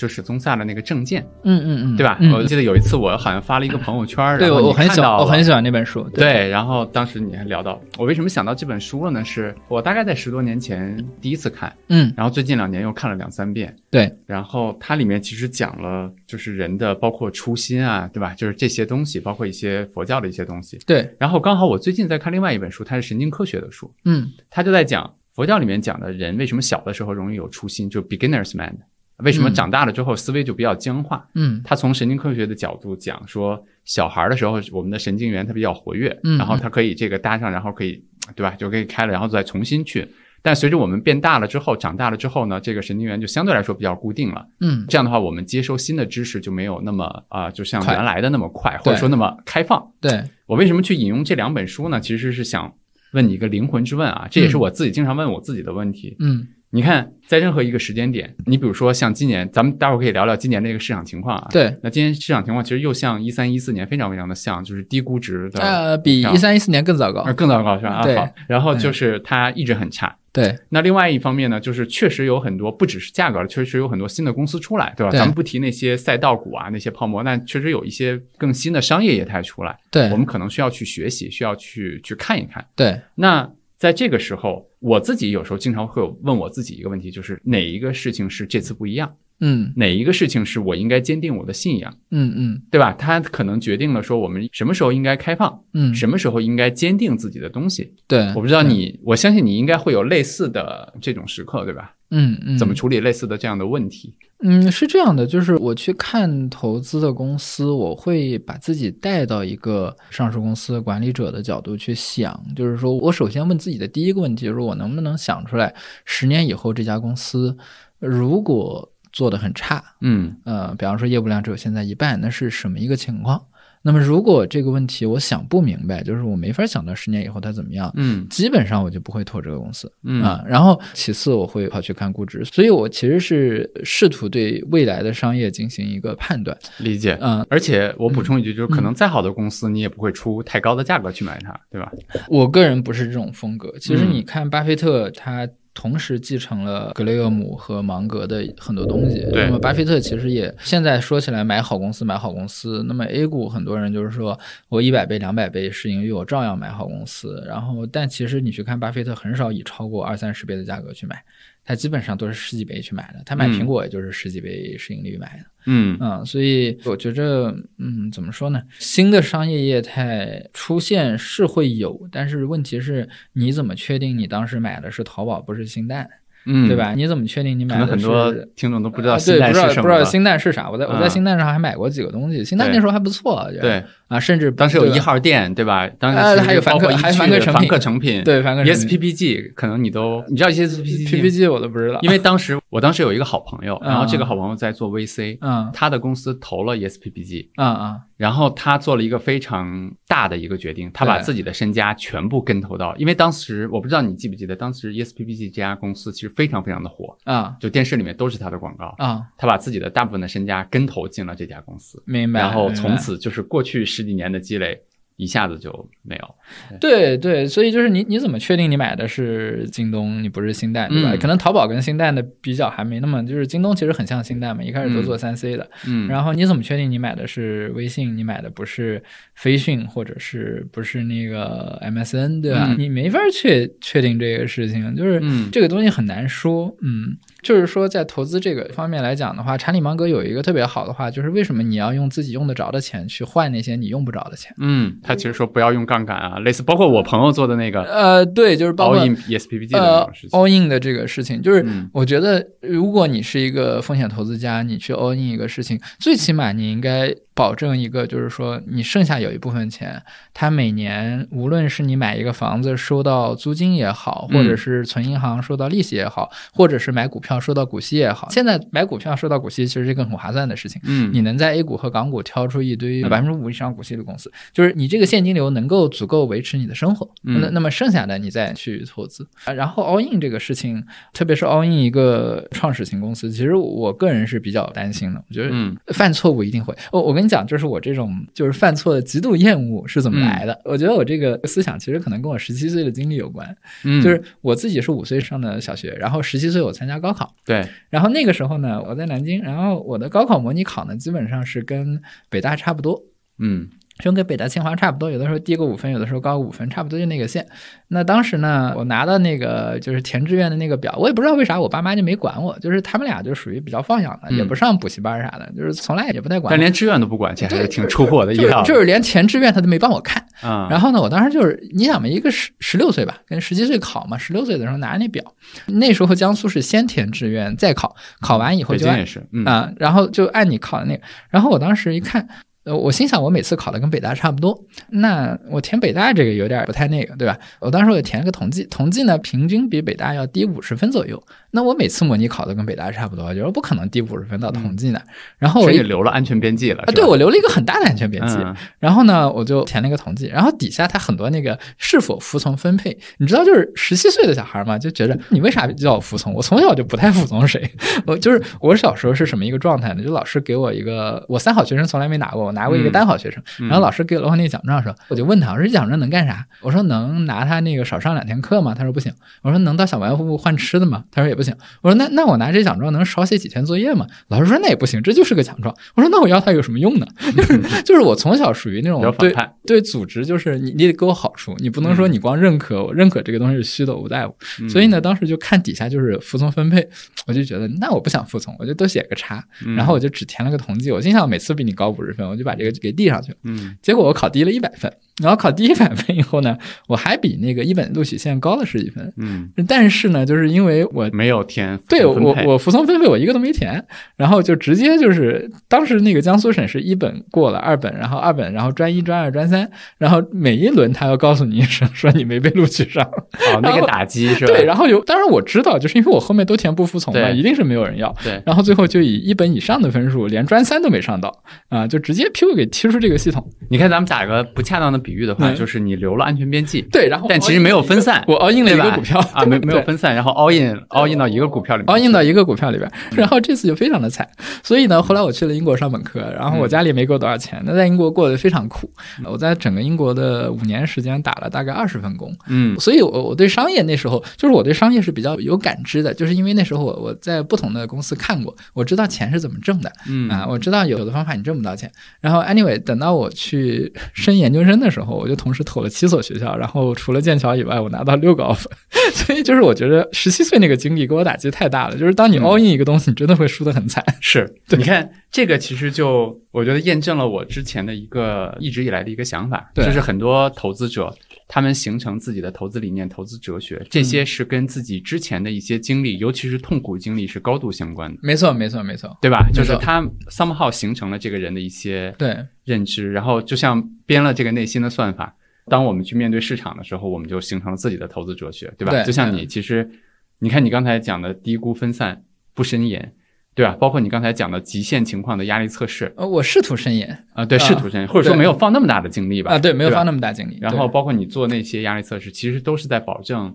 就是宗萨的那个证件，嗯嗯嗯，对吧？嗯我记得有一次我好像发了一个朋友圈，对我我很喜欢，我很喜欢那本书。对，然后当时你还聊到，我为什么想到这本书了呢？是我大概在十多年前第一次看，嗯，然后最近两年又看了两三遍。对，然后它里面其实讲了，就是人的包括初心啊，对吧？就是这些东西，包括一些佛教的一些东西。对，然后刚好我最近在看另外一本书，它是神经科学的书，嗯它就在讲佛教里面讲的人为什么小的时候容易有初心，就 beginners mind，为什么嗯长大了之后思维就比较僵化。嗯他从神经科学的角度讲说，小孩的时候我们的神经元它比较活跃，嗯然后它可以这个搭上，然后可以对吧，就可以开了，然后再重新去。但随着我们变大了之后，长大了之后呢，这个神经元就相对来说比较固定了。嗯这样的话，我们接收新的知识就没有那么啊、就像原来的那么快，或者说那么开放。对，我为什么去引用这两本书呢？其实是想问你一个灵魂之问啊，这也是我自己经常问我自己的问题。嗯你看，在任何一个时间点，你比如说像今年，咱们待会儿可以聊聊今年这个市场情况啊。对，那今年市场情况其实又像一三一四年非常非常的像，就是低估值的，呃，比一三一四年更糟糕呃。更糟糕是吧？啊，对好。然后就是它一直很差。对，那另外一方面呢，就是确实有很多不只是价格了，确实有很多新的公司出来，对吧？对咱们不提那些赛道股啊，那些泡沫，但确实有一些更新的商业业态出来，对我，们可能需要去学习，需要去去看一看。对，那在这个时候，我自己有时候经常会有问我自己一个问题，就是哪一个事情是这次不一样？嗯哪一个事情是我应该坚定我的信仰，嗯嗯对吧？它可能决定了说我们什么时候应该开放，嗯，什么时候应该坚定自己的东西。对，我不知道你，我相信你应该会有类似的这种时刻，对吧？嗯嗯怎么处理类似的这样的问题？嗯，是这样的，就是我去看投资的公司，我会把自己带到一个上市公司管理者的角度去想，就是说我首先问自己的第一个问题就是我能不能想出来，十年以后这家公司如果做得很差，嗯呃，比方说业务量只有现在一半，那是什么一个情况？那么如果这个问题我想不明白，就是我没法想到十年以后它怎么样，嗯基本上我就不会投这个公司。嗯啊，然后其次我会跑去看估值，所以我其实是试图对未来的商业进行一个判断。理解。嗯，而且我补充一句，就是可能再好的公司，你也不会出太高的价格去买它，对吧？我个人不是这种风格。其实嗯你看，巴菲特他同时继承了格雷厄姆和芒格的很多东西。对那么巴菲特其实也现在说起来买好公司买好公司，那么 A 股很多人就是说我一百倍两百倍市盈率我照样买好公司，然后但其实你去看巴菲特很少以超过二三十倍的价格去买。他基本上都是十几倍去买的，他买嗯苹果也就是十几倍市盈率买的。嗯嗯，所以我觉着，嗯，怎么说呢？新的商业业态出现是会有，但是问题是，你怎么确定你当时买的是淘宝不是星贷，嗯，对吧？？你怎么确定你买的是？能很多听众都不知道啊对，不知道不知道。新蛋是啥。我在我在嗯新蛋上还买过几个东西，新蛋那时候还不错，对，啊，甚至当时有一号店，对吧？当呃时还有凡客还有凡句凡客成品客成品，对凡客成品 ESPPG，可能你都你知道 ESPPG 吗 PPG 我都不知道，因为当时我当时有一个好朋友，然后这个嗯好朋友在做 VC，嗯他的公司投了 E ESPPG，啊啊然后他做了一个非常大的一个决定，他把自己的身家全部跟投到，因为当时我不知道你记不记得，当时 E ESPBG 这家公司其实非常非常的火，啊就电视里面都是他的广告，啊，他把自己的大部分的身家跟投进了这家公司，明白。然后从此就是过去十几年的积累一下子就没有。对对，所以就是你你怎么确定你买的是京东，你不是新蛋，对吧？嗯可能淘宝跟新蛋的比较还没那么，就是京东其实很像新蛋嘛，一开始都做三 C 的。嗯，然后你怎么确定你买的是微信，你买的不是飞讯，或者是不是那个 MSN，对吧？嗯你没法确确定这个事情，就是嗯这个东西很难说。嗯，就是说在投资这个方面来讲的话，查理芒格有一个特别好的话，就是为什么你要用自己用得着的钱去换那些你用不着的钱？嗯，他其实说不要用杠杆啊，类似包括我朋友做的那个呃，对，就是包 all 括 in ESPPG 的那呃种事情。all in 的这个事情，就是嗯我觉得，如果你是一个风险投资家，你去 all in 一个事情，最起码你应该保证一个，就是说你剩下有一部分钱，它每年无论是你买一个房子收到租金也好，嗯或者是存银行收到利息也好，或者是买股票收到股息也好，现在买股票收到股息其实是一个很划算的事情。嗯，你能在 A 股和港股挑出一堆嗯百分之五以上股息的公司，就是你这个现金流能够足够维持你的生活。嗯那那么剩下的你再去投资啊。然后 all in 这个事情，特别是 all in 一个创始型公司，其实我个人是比较担心的。我觉得嗯犯错误一定会。我我跟你讲，就是我这种就是犯错的极度厌恶是怎么来的？我觉得我这个思想其实可能跟我十七岁的经历有关。嗯，就是我自己是五岁上的小学，然后十七岁我参加高考。对，然后那个时候呢，我在南京，然后我的高考模拟考呢，基本上是跟北大差不多，嗯就跟北大清华差不多，有的时候低个五分，有的时候高个五分，差不多就那个线。那当时呢，我拿到那个就是填志愿的那个表，我也不知道为啥我爸妈就没管我，就是他们俩就属于比较放养的，嗯也不上补习班啥的，就是从来也不太管。但连志愿都不管，这还是挺出乎我的意就是料。就是连填志愿他都没帮我看，啊，然后呢，我当时就是你想嘛，一个十十六岁吧，跟十七岁考嘛，十六岁的时候拿那表，那时候江苏是先填志愿再考，考完以后就按也是，嗯啊，然后就按你考的那个，然后我当时一看。呃，我心想，我每次考的跟北大差不多，那我填北大这个有点不太那个，对吧？我当时我填了个统计，统计呢平均比北大要低五十分左右。那我每次模拟考的跟北大差不多，我觉得不可能低五十分到统计呢。然后我所一以留了安全边际了。啊，对我留了一个很大的安全边际。嗯然后呢，我就填了一个统计，然后底下他很多那个是否服从分配，你知道，就是十七岁的小孩嘛，就觉得你为啥叫我服从？我从小就不太服从谁，我就是我小时候是什么一个状态呢？就老师给我一个，我三好学生从来没拿过，我拿过一个嗯单好学生，嗯然后老师给了我那个奖状的时候，我就问他，我说这奖状能干啥？我说能拿他那个少上两天课吗？他说不行。我说能到小卖部换吃的吗？他说也不行。我说那那我拿这奖状能少写几天作业吗？老师说那也不行，这就是个奖状。我说那我要它有什么用呢？就 是就是我从小属于那种对。对组织，就是你你得给我好处，你不能说你光认可我认可这个东西是虚的，我不在乎。嗯所以呢，当时就看底下就是服从分配，我就觉得那我不想服从，我就都写个叉，嗯然后我就只填了个统计。我心想每次比你高五十分，我就把这个给递上去了。嗯结果我考低了一百分，然后考低一百分以后呢，我还比那个一本录取线高了十几分。嗯，但是呢，就是因为我没有填对我我服从分配我一个都没填，然后就直接就是当时那个江苏省是一本过了，二本，然后二本，然后专一、专二、专三，然后每一轮他要告诉你一声说你没被录取上。哦那个打击是吧？对，然后有当然我知道，就是因为我后面都填不服从嘛，一定是没有人要。对然后最后就以一本以上的分数，连专三都没上到啊、就直接 Q 给踢出这个系统。你看咱们打个不恰当的比喻的话，嗯。就是你留了安全边际，对，然后但其实没有分散我 all in 了一个股票啊，没没有分散，然后 all in all in 到一个股票里面 all in 到一个股票里边，然后这次就非常的惨，所以呢，后来我去了英国上本科，然后我家里没给我多少钱，那在英国过得非常苦，我在整个英国的五年时间打了大概二十份工，嗯。所以我我对商业那时候就是我对商业是比较有感知的，就是因为那时候我我在不同的公司看过，我知道钱是怎么挣的嗯。啊，我知道有的方法你挣不到钱。然后 anyway，等到我去升研究生的时候，我就同时投了七所学校，然后除了剑桥以外，我拿到六个 offer，所以就是我觉得十七岁那个经历给我打击太大了，就是当你嗯 all in 一个东西，你真的会输得很惨。是，对你看这个其实就我觉得验证了我之前的一个一直以来的一个想法，就是很多投资者他们形成自己的投资理念、投资哲学，这些是跟自己之前的一些经历，尤其是痛苦经历是高度相关的，没错，没错，没错，对吧？就是他 somehow 形成了这个人的一些对，认知，然后就像编了这个内心的算法。当我们去面对市场的时候，我们就形成了自己的投资哲学，对吧？对就像你其实，你看你刚才讲的低估分散不深研，对吧？包括你刚才讲的极限情况的压力测试呃，我试图伸延啊，对，啊试图伸延，或者说没有放那么大的精力吧？啊，对，没有放那么大精力。然后包括你做那些压力测试，其实都是在保证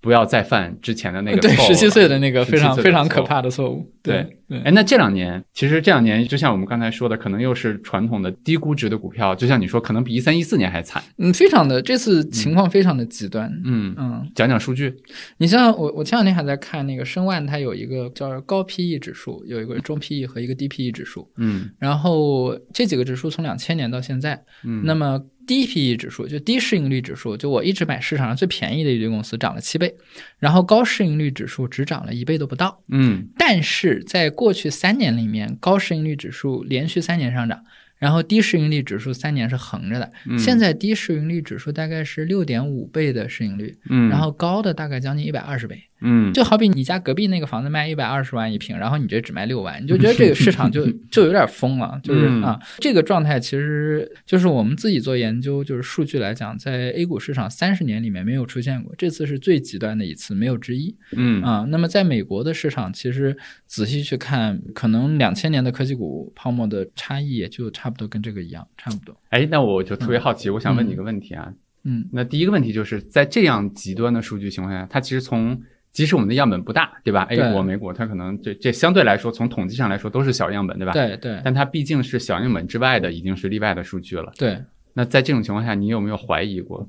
不要再犯之前的那个对十七岁的那个非常17岁的非常可怕的错误。对对哎，那这两年，其实这两年就像我们刚才说的，可能又是传统的低估值的股票，就像你说，可能比一三一四年还惨。嗯，非常的这次情况非常的极端。嗯，嗯，讲讲数据。你像我，我前两天还在看那个申万，它有一个叫高 PE 指数，有一个中 PE 和一个低 PE 指数。嗯然后这几个指数从两千年到现在，嗯，那么低 PE 指数就低市盈率指数，就我一直买市场上最便宜的一堆公司涨了七倍，然后高市盈率指数只涨了一倍都不到。嗯但是在过去三年里面，高市盈率指数连续三年上涨，然后低市盈率指数三年是横着的。嗯，现在低市盈率指数大概是六点五倍的市盈率，嗯，然后高的大概将近一百二十倍。嗯就好比你家隔壁那个房子卖一百二十万一平，然后你这只卖六万，你就觉得这个市场就 就有点疯了，就是嗯啊，这个状态其实就是我们自己做研究，就是数据来讲，在 A 股市场三十年里面没有出现过，这次是最极端的一次，没有之一嗯啊。那么在美国的市场，其实仔细去看，可能两千年的科技股泡沫的差异也就差不多跟这个一样，差不多。哎，那我就特别好奇，我想问你一个问题啊。嗯那第一个问题就是在这样极端的数据情况下，它其实从即使我们的样本不大，对吧？A 对股、美国，它可能这这相对来说，从统计上来说都是小样本，对吧？。对对但它毕竟是小样本之外的，已经是例外的数据了。对，那在这种情况下，你有没有怀疑过？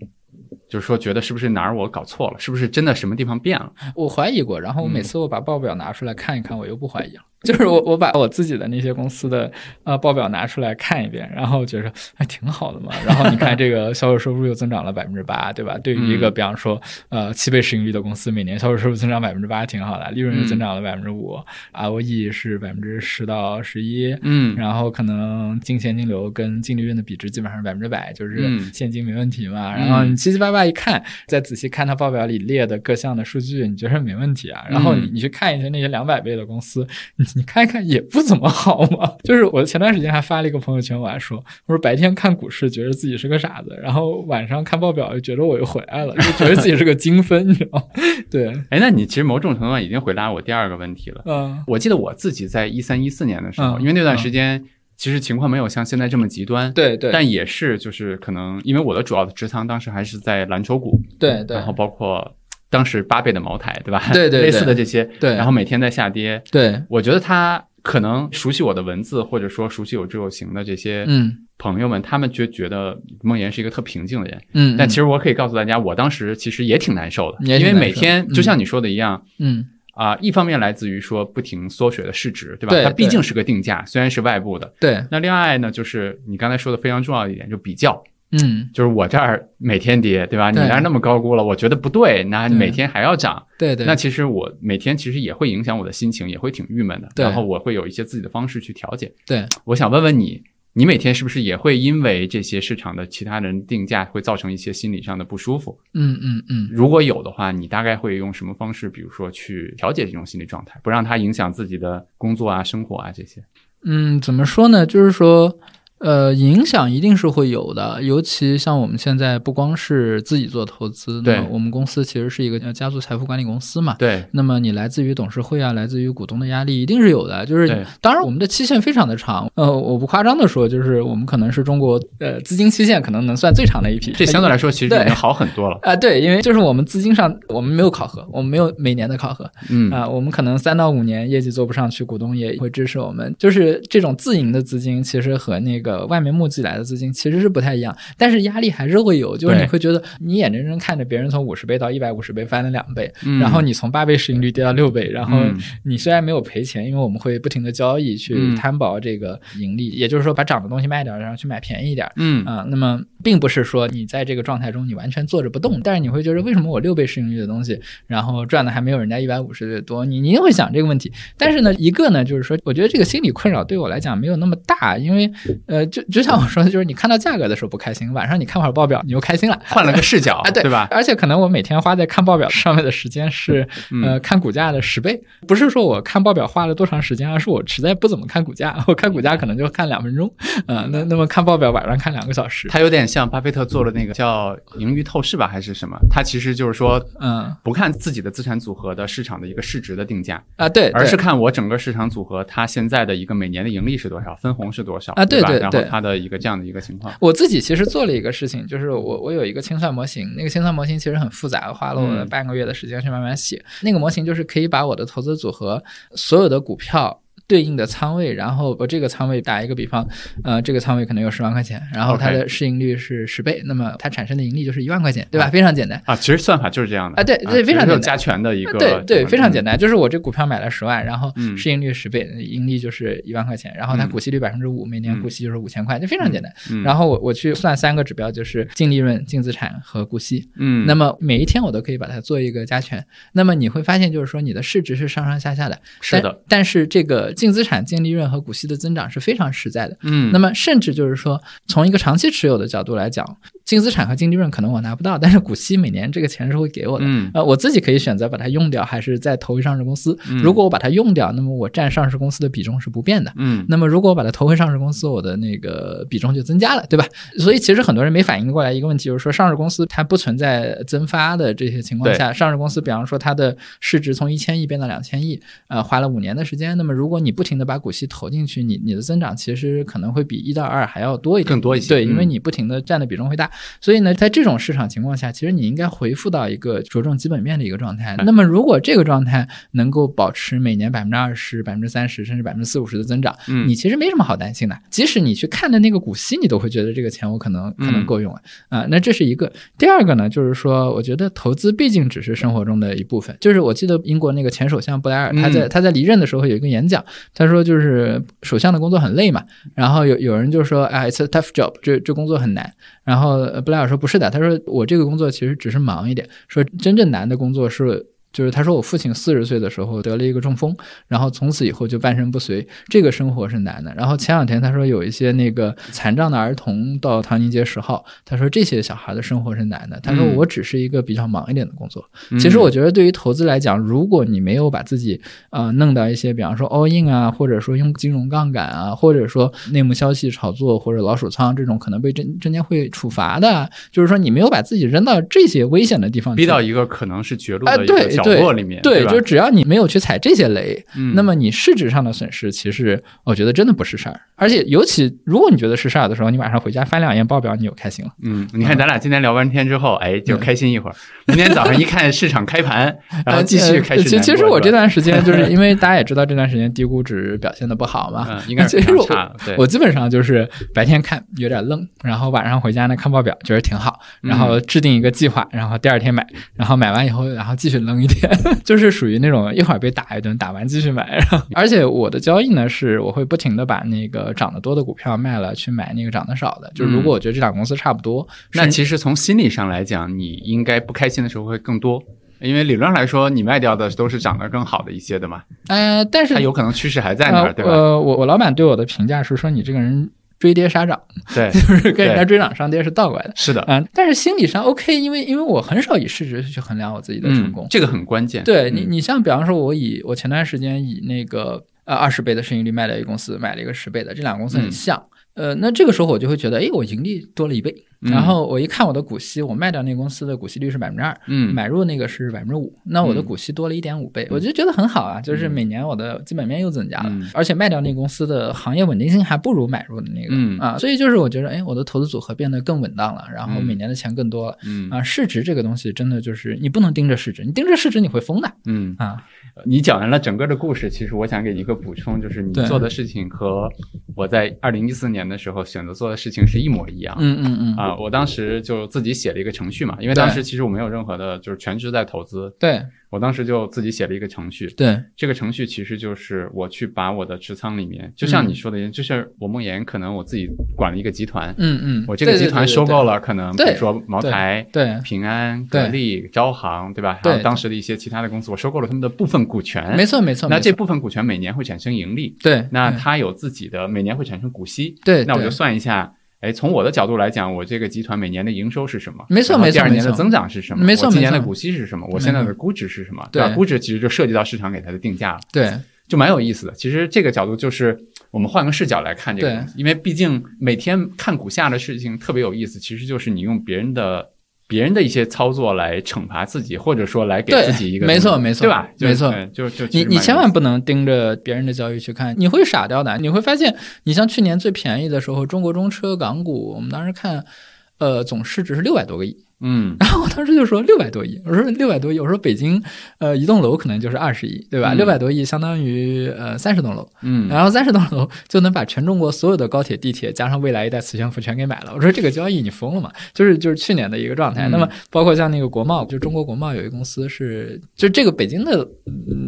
就是说，觉得是不是哪儿我搞错了？是不是真的什么地方变了？我怀疑过，然后我每嗯次我把报表拿出来看一看，我又不怀疑了。就是我我把我自己的那些公司的呃报表拿出来看一遍，然后觉得还挺好的嘛。然后你看这个销售收入又增长了百分之八，对吧？对于一个嗯比方说呃七倍市盈率的公司，每年销售收入增长百分之八挺好的，利润又增长了百分之五，ROE 是百分之十到十一，嗯然后可能净现金流跟净利润的比值基本上是百分之百，就是嗯现金没问题嘛。然后你七七八八一看，再仔细看它报表里列的各项的数据，你觉得没问题啊。然后你嗯你去看一下那些两百倍的公司，你你看一看也不怎么好嘛。就是我前段时间还发了一个朋友圈，我还说，我说白天看股市觉得自己是个傻子，然后晚上看报表又觉得我又回来了，就觉得自己是个精分，你知道吗？对，哎，那你其实某种程度上已经回答我第二个问题了。嗯我记得我自己在一三一四年的时候，嗯因为那段时间其实情况没有像现在这么极端，对对，但也是就是可能因为我的主要的持仓当时还是在蓝筹股，对对然后包括当时八倍的茅台，对吧？对对对。类似的这些，对。然后每天在下跌，对，我觉得他可能熟悉我的文字，或者说熟悉有志有行的这些嗯。朋友们，他们就觉得梦岩是一个特平静的人。嗯，但其实我可以告诉大家，我当时其实也挺难受的，因为每天嗯就像你说的一样。嗯。啊、一方面来自于说不停缩水的市值，对吧？对对它毕竟是个定价，虽然是外部的。对，那另外呢，就是你刚才说的非常重要的一点，就比较，嗯就是我这儿每天跌，对吧？你那儿那么高估了，我觉得不对，那你每天还要涨，对对，那其实我每天其实也会影响我的心情，也会挺郁闷的。对然后我会有一些自己的方式去调节。对。我想问问你，你每天是不是也会因为这些市场的其他人定价会造成一些心理上的不舒服？嗯嗯嗯，如果有的话，你大概会用什么方式，比如说去调节这种心理状态，不让它影响自己的工作啊、生活啊这些？嗯，怎么说呢？就是说，呃，影响一定是会有的，尤其像我们现在不光是自己做投资，对我们公司其实是一个叫家族财富管理公司嘛。对，那么你来自于董事会啊，来自于股东的压力一定是有的。就是当然我们的期限非常的长，呃，我不夸张的说，就是我们可能是中国呃资金期限可能能算最长的一批。这相对来说其实已经好很多了。啊、对，因为就是我们资金上我们没有考核，我们没有每年的考核，嗯啊、我们可能三到五年业绩做不上去，股东也会支持我们。就是这种自营的资金，其实和那个外面募集来的资金其实是不太一样，但是压力还是会有。就是你会觉得你眼睁睁看着别人从五十倍到一百五十倍翻了两倍，嗯然后你从八倍市盈率跌到六倍，然后嗯你虽然没有赔钱，因为我们会不停的交易去嗯摊薄这个盈利，也就是说把涨的东西卖掉，然后去买便宜一点。嗯啊、那么并不是说你在这个状态中你完全坐着不动，但是你会觉得为什么我六倍市盈率的东西，然后赚的还没有人家一百五十倍多，你你一定会想这个问题。但是呢，一个呢就是说，我觉得这个心理困扰对我来讲没有那么大，因为呃，呃，就就像我说的，就是你看到价格的时候不开心，晚上你看会儿报表，你又开心了，换了个视角，啊，对吧？而且可能我每天花在看报表上面的时间是嗯呃看股价的十倍，不是说我看报表花了多长时间，而是我实在不怎么看股价，我看股价可能就看两分钟，呃，那那么看报表晚上看两个小时，它有点像巴菲特做的那个叫盈余透视吧，还是什么？他其实就是说，嗯不看自己的资产组合的市场的一个市值的定价，啊对，而是看我整个市场组合它现在的一个每年的盈利是多少，分红是多少啊对吧？然后对对它的一个这样的一个情况。我自己其实做了一个事情，就是我我有一个清算模型，那个清算模型其实很复杂，花了我嗯半个月的时间去慢慢写。那个模型就是可以把我的投资组合所有的股票。对应的仓位，然后我这个仓位打一个比方，呃，这个仓位可能有十万块钱，然后它的市盈率是十倍，那么它产生的盈利就是一万块钱，对吧？非常简单。啊，其实算法就是这样的啊对对非常简单加权的一个，对对，非常简单。就是我这股票买了十万，然后嗯市盈率十倍，盈利就是一万块钱，然后它嗯股息率百分之五，每年嗯股息就是五千块，就非常简单。嗯然后我我去算三个指标，就是净利润、净资产和股息。嗯，那么每一天我都可以把它做一个加权。那么你会发现，就是说你的市值是上上下下的，是的但，但是这个净资产、净利润和股息的增长是非常实在的。嗯，那么甚至就是说，从一个长期持有的角度来讲，净资产和净利润可能我拿不到，但是股息每年这个钱是会给我的。嗯呃，我自己可以选择把它用掉，还是再投回上市公司。嗯如果我把它用掉，那么我占上市公司的比重是不变的。嗯那么如果我把它投回上市公司，我的那个比重就增加了，对吧？所以其实很多人没反应过来一个问题，就是说上市公司它不存在增发的这些情况下，上市公司比方说它的市值从一千亿变到两千亿，呃，花了五年的时间。那么如果你不停的把股息投进去，你你的增长其实可能会比一到二还要多一点，更多一些对，因为嗯你不停的占的比重会大。所以呢，在这种市场情况下，其实你应该回复到一个着重基本面的一个状态。那么如果这个状态能够保持每年百分之二十、百分之三十甚至百分之四五十的增长，嗯你其实没什么好担心的。即使你去看的那个股息，你都会觉得这个钱我可能可能嗯够用啊。啊、那这是一个。第二个呢，就是说，我觉得投资毕竟只是生活中的一部分。就是我记得英国那个前首相布莱尔，他在嗯他在离任的时候有一个演讲，他说就是首相的工作很累嘛，然后有有人就说哎，it's a tough job，这这工作很难。然后布莱尔说不是的，他说我这个工作其实只是忙一点，说真正难的工作是。就是他说，我父亲四十岁的时候得了一个中风，然后从此以后就半身不遂，这个生活是难的。然后前两天他说有一些那个残障的儿童到唐宁街十号，他说这些小孩的生活是难的。他说嗯我只是一个比较忙一点的工作。嗯其实我觉得对于投资来讲，如果你没有把自己呃弄到一些，比方说 all in 啊，或者说用金融杠杆啊，或者说内幕消息炒作或者老鼠仓这种可能被证证监会处罚的啊，就是说你没有把自己扔到这些危险的地方，逼到一个可能是绝路啊，的一个角落里面，对，吧就只要你没有去踩这些雷，嗯那么你市值上的损失，其实我觉得真的不是事儿。而且尤其如果你觉得是事儿的时候，你晚上回家翻两页报表，你就开心了。嗯，你看咱俩今天聊完天之后，哎，就开心一会儿。明天早上一看市场开盘，然后继续开始其其实我这段时间就是因为大家也知道这段时间低估值表现的不好嘛，嗯，应该是其实我非常差，对，我基本上就是白天看有点愣，然后晚上回家呢看报表，觉得挺好，然后制定一个计划，然后第二天买，然后买完以后，然后继续愣一天，就是属于那种一会儿被打一顿，打完继续买。然后，而且我的交易呢是我会不停的把那个涨得多的股票卖了，去买那个涨得少的。就是如果我觉得这俩公司差不多，那其实从心理上来讲，你应该不开心的时候会更多，因为理论上来说，你卖掉的都是涨得更好的一些的嘛，呃，但是它有可能趋势还在那儿，呃对吧？呃，我我老板对我的评价是说你这个人追跌杀涨，对，就是跟人家追涨上跌是倒过来的。是的，嗯、但是心理上 OK，因为因为我很少以市值去衡量我自己的成功。，嗯这个很关键。对你，嗯你像比方说，我以我前段时间以那个呃二十倍的市盈率卖了一个公司，买了一个十倍的，这两个公司很嗯像。呃，那这个时候我就会觉得，哎，我盈利多了一倍。嗯。然后我一看我的股息，我卖掉那个公司的股息率是百分之二，嗯，买入那个是百分之五，那我的嗯。股息多了一点五倍，我就觉得很好啊，就是每年我的基本面又增加了，嗯。而且卖掉那个公司的行业稳定性还不如买入的那个、嗯。啊，所以就是我觉得，哎，我的投资组合变得更稳当了，然后嗯。每年的钱更多了。嗯。啊，市值这个东西真的就是你不能盯着市值，你盯着市值你会疯的嗯，啊。你讲完了整个的故事，其实我想给你一个补充，就是你做的事情和我在二零一四年的时候选择做的事情是一模一样。嗯嗯嗯，啊啊，我当时就自己写了一个程序嘛，因为当时其实我没有任何的，就是全职在投资。对，我当时就自己写了一个程序。对，这个程序其实就是我去把我的持仓里面，就像你说的，就是我梦岩可能我自己管了一个集团，嗯嗯，我这个集团收购了可能比如说茅台、对平安、格力、招行，对吧？还有当时的一些其他的公司，我收购了他们的部分股权。没错没错。那这部分股权每年会产生盈利。对。那它有自己的每年会产生股息。对。那我就算一下。哎，从我的角度来讲，我这个集团每年的营收是什么？没错，没错。第二年的增长是什么？没错，今年的股息是什么？我现在的估值是什么？对吧？估值其实就涉及到市场给它的定价了。对，就蛮有意思的。其实这个角度就是我们换个视角来看这个，因为毕竟每天看股价的事情特别有意思。其实就是你用别人的。别人的一些操作来惩罚自己，或者说来给自己一个没错没错，对吧？没错，就就你你千万不能盯着别人的交易去看，你会傻掉的。你会发现，你像去年最便宜的时候，中国中车港股，我们当时看，呃，总市值是六百多个亿。嗯，然后我当时就说六百多亿，我说六百多亿，我说北京，呃，一栋楼可能就是二十亿，对吧？六百多亿相当于呃三十栋楼，嗯，然后三十栋楼就能把全中国所有的高铁、地铁加上未来一代磁悬浮全给买了。我说这个交易你疯了吗？就是就是去年的一个状态。那么包括像那个国贸，就中国国贸有一个公司是，就这个北京的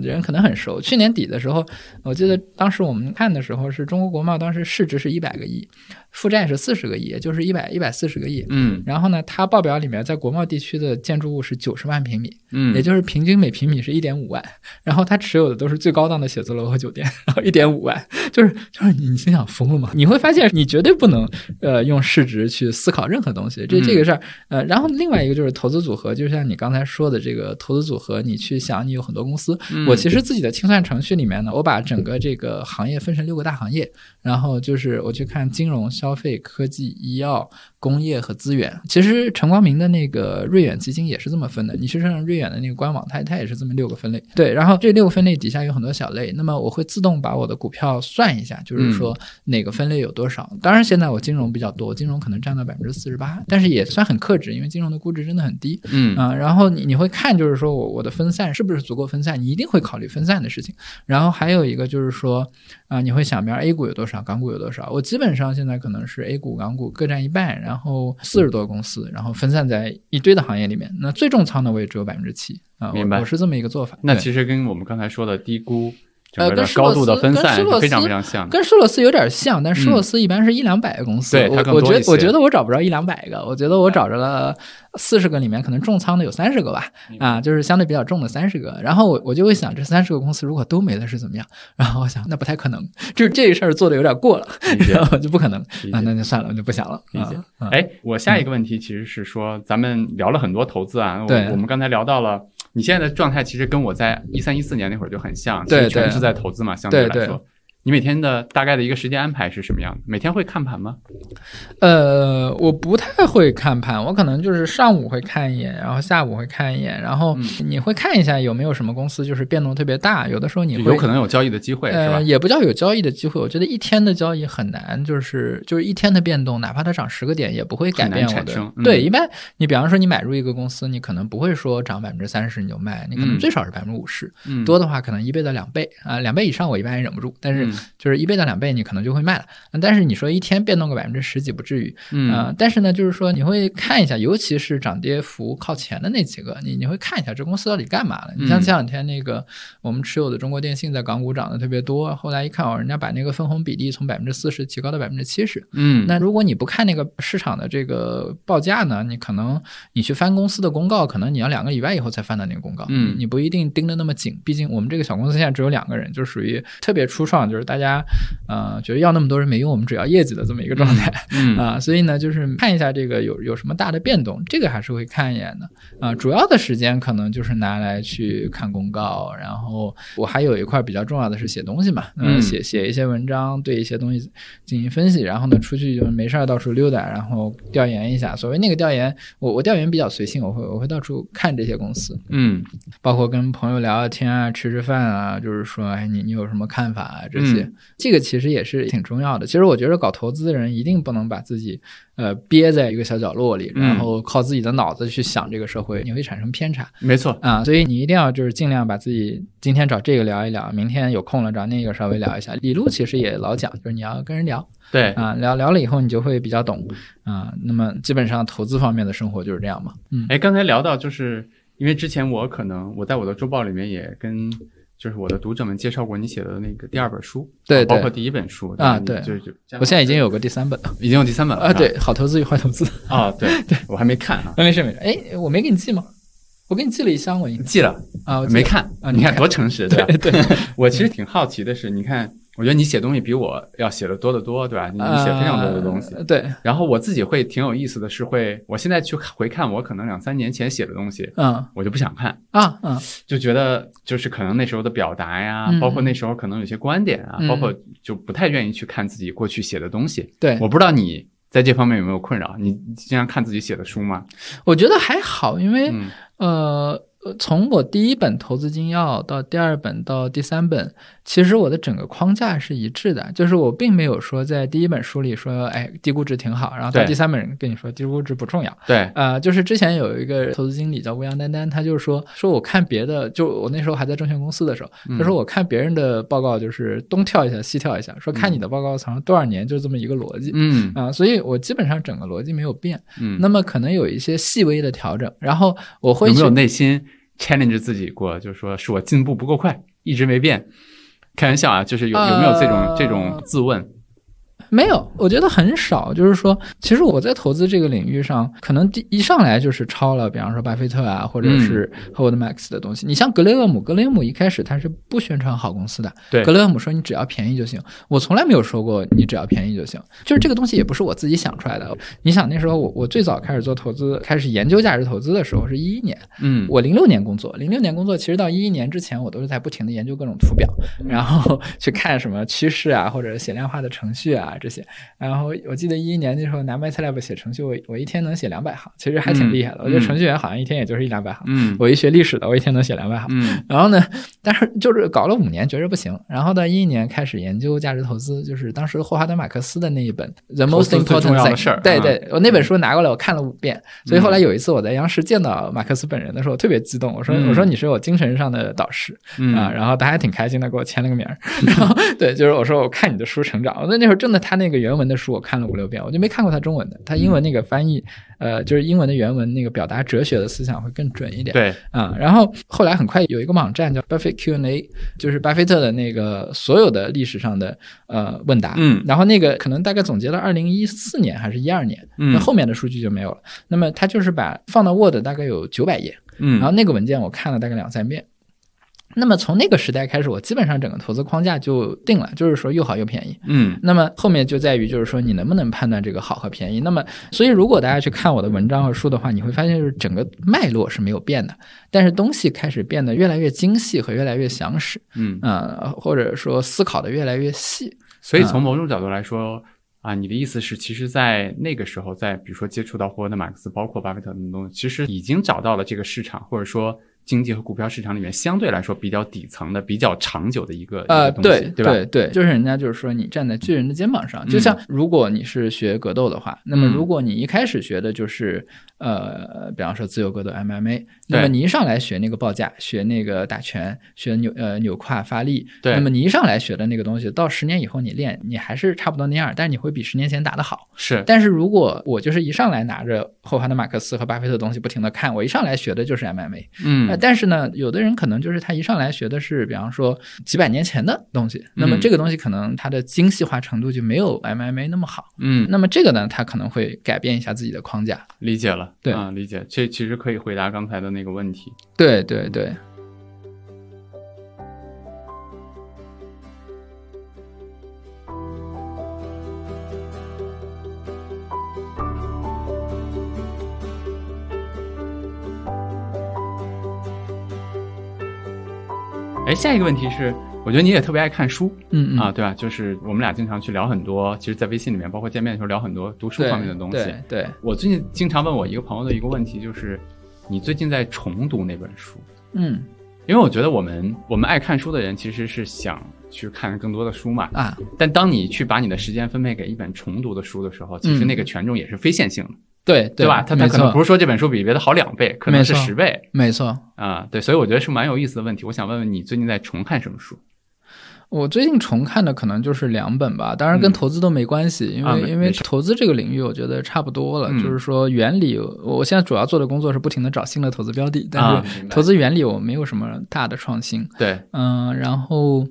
人可能很熟。去年底的时候，我记得当时我们看的时候是中国国贸当时市值是一百个亿。负债是四十个亿，就是一百一百四十个亿。嗯，然后呢，它报表里面在国贸地区的建筑物是九十万平米，嗯，也就是平均每平米是一点五万。然后它持有的都是最高档的写字楼和酒店，然后一点五万，就是就是你心想疯了吗？你会发现你绝对不能呃用市值去思考任何东西，这这个事儿呃。然后另外一个就是投资组合，就像你刚才说的这个投资组合，你去想你有很多公司，我其实自己的清算程序里面呢，我把整个这个行业分成六个大行业，然后就是我去看金融。消费、科技、医药。工业和资源，其实陈光明的那个瑞远基金也是这么分的。你去上瑞远的那个官网，它它也是这么六个分类。对，然后这六个分类底下有很多小类，那么我会自动把我的股票算一下，就是说哪个分类有多少。当然，现在我金融比较多，金融可能占到百分之四十八，但是也算很克制，因为金融的估值真的很低。嗯啊，然后你你会看，就是说我我的分散是不是足够分散？你一定会考虑分散的事情。然后还有一个就是说啊，你会想，比如 A 股有多少，港股有多少？我基本上现在可能是 A 股、港股各占一半，然后四十多个公司，然后分散在一堆的行业里面。那最重仓的我也只有百分之七啊，明白？我是这么一个做法。那其实跟我们刚才说的低估。呃，跟高度的分散非常非常像，跟施洛斯有点像，但施洛斯一般是一两百个公司，我我觉得我觉得我找不着一两百个，我觉得我找着了四十个里面可能重仓的有三十个吧，啊，就是相对比较重的三十个，然后我我就会想这三十个公司如果都没了是怎么样？然后我想那不太可能，就是这个事儿做的有点过了，然后就不可能啊，那就算了，我就不想了。理解。哎，我下一个问题其实是说，咱们聊了很多投资啊，对，我们刚才聊到了。你现在的状态其实跟我在一三一四年那会儿就很像，其实全是在投资嘛，相对来说。你每天的大概的一个时间安排是什么样的？每天会看盘吗？呃，我不太会看盘，我可能就是上午会看一眼，然后下午会看一眼，然后你会看一下有没有什么公司就是变动特别大，有的时候你会有可能有交易的机会，是吧？也不叫有交易的机会，我觉得一天的交易很难，就是就是一天的变动，哪怕它涨十个点，也不会改变我的。对，一般你比方说你买入一个公司，你可能不会说涨百分之三十你就卖，你可能最少是百分之五十，多的话可能一倍到两倍啊，两倍以上我一般也忍不住，但是。就是一倍到两倍，你可能就会卖了。但是你说一天变动个百分之十几不至于，嗯。但是呢，就是说你会看一下，尤其是涨跌幅靠前的那几个，你你会看一下这公司到底干嘛了。你像前两天那个我们持有的中国电信在港股涨得特别多，后来一看哦，人家把那个分红比例从百分之四十提高到百分之七十，嗯。那如果你不看那个市场的这个报价呢，你可能你去翻公司的公告，可能你要两个礼拜以后才翻到那个公告，嗯。你不一定盯得那么紧，毕竟我们这个小公司现在只有两个人，就属于特别初创，就是大家。呃，觉得要那么多人没用，我们只要业绩的这么一个状态，啊，所以呢，就是看一下这个有有什么大的变动，这个还是会看一眼的，啊，主要的时间可能就是拿来去看公告，然后我还有一块比较重要的是写东西嘛，嗯，写写一些文章，对一些东西进行分析，然后呢，出去就没事儿到处溜达，然后调研一下。所谓那个调研，我我调研比较随性，我会我会到处看这些公司，嗯，包括跟朋友聊聊天啊，吃吃饭啊，就是说，哎，你你有什么看法啊这些。西，嗯这个其实也是挺重要的。其实我觉得搞投资的人一定不能把自己呃憋在一个小角落里，嗯然后靠自己的脑子去想这个社会，你会产生偏差没错，啊。所以你一定要就是尽量把自己今天找这个聊一聊，明天有空了找那个稍微聊一下。李璐其实也老讲，就是你要跟人聊对，啊，聊聊了以后你就会比较懂啊。那么基本上投资方面的生活就是这样嘛，嗯。哎，刚才聊到，就是因为之前我可能我在我的周报里面也跟就是我的读者们介绍过你写的那个第二本书，对对包括第一本书啊对就是就我现在已经有个第三本了已经有第三本了啊，对，好投资与坏投资。啊，对 对，我还没看啊，没事没事，哎，我没给你寄吗？我给你寄了一箱，我已经寄了啊，没看啊，你你看多诚实？对对，我其实挺好奇的是，你看，我觉得你写东西比我要写的多得多，对吧？你你写非常多的东西，呃对，然后我自己会挺有意思的是会，我现在去回看我可能两三年前写的东西，嗯我就不想看，啊嗯就觉得就是可能那时候的表达呀，嗯包括那时候可能有些观点啊，嗯包括就不太愿意去看自己过去写的东西。对，我不知道你在这方面有没有困扰？你经常看自己写的书吗？我觉得还好，因为嗯呃。呃，从我第一本投资金要到第二本到第三本，其实我的整个框架是一致的，就是我并没有说在第一本书里说，哎，低估值挺好，然后到第三本跟你说低估值不重要，对，呃，就是之前有一个投资经理叫吴阳丹丹，他就是说说我看别的，就我那时候还在证券公司的时候，嗯他说我看别人的报告就是东跳一下西跳一下，说看你的报告藏多少年就这么一个逻辑。嗯啊、所以我基本上整个逻辑没有变，嗯，那么可能有一些细微的调整，然后我会去有没有内心 challenge 自己过？就是说是我进步不够快，一直没变。开玩笑啊，就是有有没有这种、呃这种自问？没有，我觉得很少。就是说，其实我在投资这个领域上，可能第一上来就是抄了，比方说巴菲特啊，或者是嗯 Howard Marks 的东西。你像格雷厄姆，格雷厄姆一开始他是不宣传好公司的，对格雷厄姆说你只要便宜就行。我从来没有说过你只要便宜就行，就是这个东西也不是我自己想出来的。你想那时候我我最早开始做投资，开始研究价值投资的时候是一一年，嗯，我零六年工作，零六年工作，其实到一一年之前，我都是在不停的研究各种图表，然后去看什么趋势啊，或者写量化的程序啊这些。然后我记得一一年那时候拿 MATLAB 写程序，我我一天能写两百行，其实还挺厉害的。嗯我觉得程序员好像一天也就是一两百行。嗯我一学历史的，我一天能写两百行。嗯然后呢，但是就是搞了五年，觉着不行。然后到一一年开始研究价值投资，就是当时霍华德马克思的那一本《The Most Important Thing 事儿》。对啊对，我那本书拿过来，我看了五遍。所以后来有一次我在央视见到马克思本人的时候，我特别激动。我说：“嗯我说你是我精神上的导师嗯啊。”然后他还挺开心的，给我签了个名儿。然后对，就是我说我看你的书成长。我那那会儿真的，他那个原文的书我看了五六遍，我就没看过他中文的。他英文那个翻译，呃，就是英文的原文那个表达哲学的思想会更准一点。对，啊、然后后来很快有一个网站叫 Buffett Q&A，就是巴菲特的那个所有的历史上的呃问答，嗯然后那个可能大概总结了二零一四年还是一二年，嗯那后面的数据就没有了。那么他就是把放到 Word 大概有九百页，嗯然后那个文件我看了大概两三遍。那么从那个时代开始，我基本上整个投资框架就定了，就是说又好又便宜。嗯那么后面就在于，就是说你能不能判断这个好和便宜。那么，所以如果大家去看我的文章和书的话，你会发现就是整个脉络是没有变的，但是东西开始变得越来越精细和越来越详实，嗯，呃，或者说思考的越来越细。所以从某种角度来说。啊，你的意思是，其实，在那个时候，在比如说接触到霍恩的马克思，包括巴菲特等东西，其实已经找到了这个市场，或者说经济和股票市场里面相对来说比较底层的、比较长久的一个呃，对吧？对对，就是人家就是说你站在巨人的肩膀上，就像如果你是学格斗的话，那么嗯。如果你一开始学的就是呃，比方说自由格斗 MMA，那么你一上来学那个报价，学那个打拳，学扭呃扭胯发力，对。那么你一上来学的那个东西，到十年以后你练，你还是差不多那样，但是你会比十年前打得好。是，但是如果我就是一上来拿着霍华德马克思和巴菲特的东西不停的看，我一上来学的就是 MMA，嗯呃，但是呢，有的人可能就是他一上来学的是，比方说几百年前的东西，那么嗯这个东西可能它的精细化程度就没有 MMA 那么好。嗯，那么这个呢，他可能会改变一下自己的框架。理解了，对啊，理解，这其实可以回答刚才的那个问题。对对对，哎，下一个问题是，我觉得你也特别爱看书嗯嗯啊，对吧？就是我们俩经常去聊很多，其实，在微信里面，包括见面的时候聊很多读书方面的东西。对对，我最近经常问我一个朋友的一个问题，就是你最近在重读哪本书？嗯因为我觉得我们我们爱看书的人其实是想去看更多的书嘛。啊，但当你去把你的时间分配给一本重读的书的时候，其实嗯那个权重也是非线性的，对对吧？它它没错可能不是说这本书比别的好两倍，可能是十倍没错。啊、对，所以我觉得是蛮有意思的问题。我想问问你，最近在重看什么书？我最近重看的可能就是两本吧，当然跟嗯投资都没关系，因为因为投资这个领域我觉得差不多了，嗯就是说原理，我现在主要做的工作是不停的找新的投资标的，但啊是投资原理我没有什么大的创新，对，嗯，然后。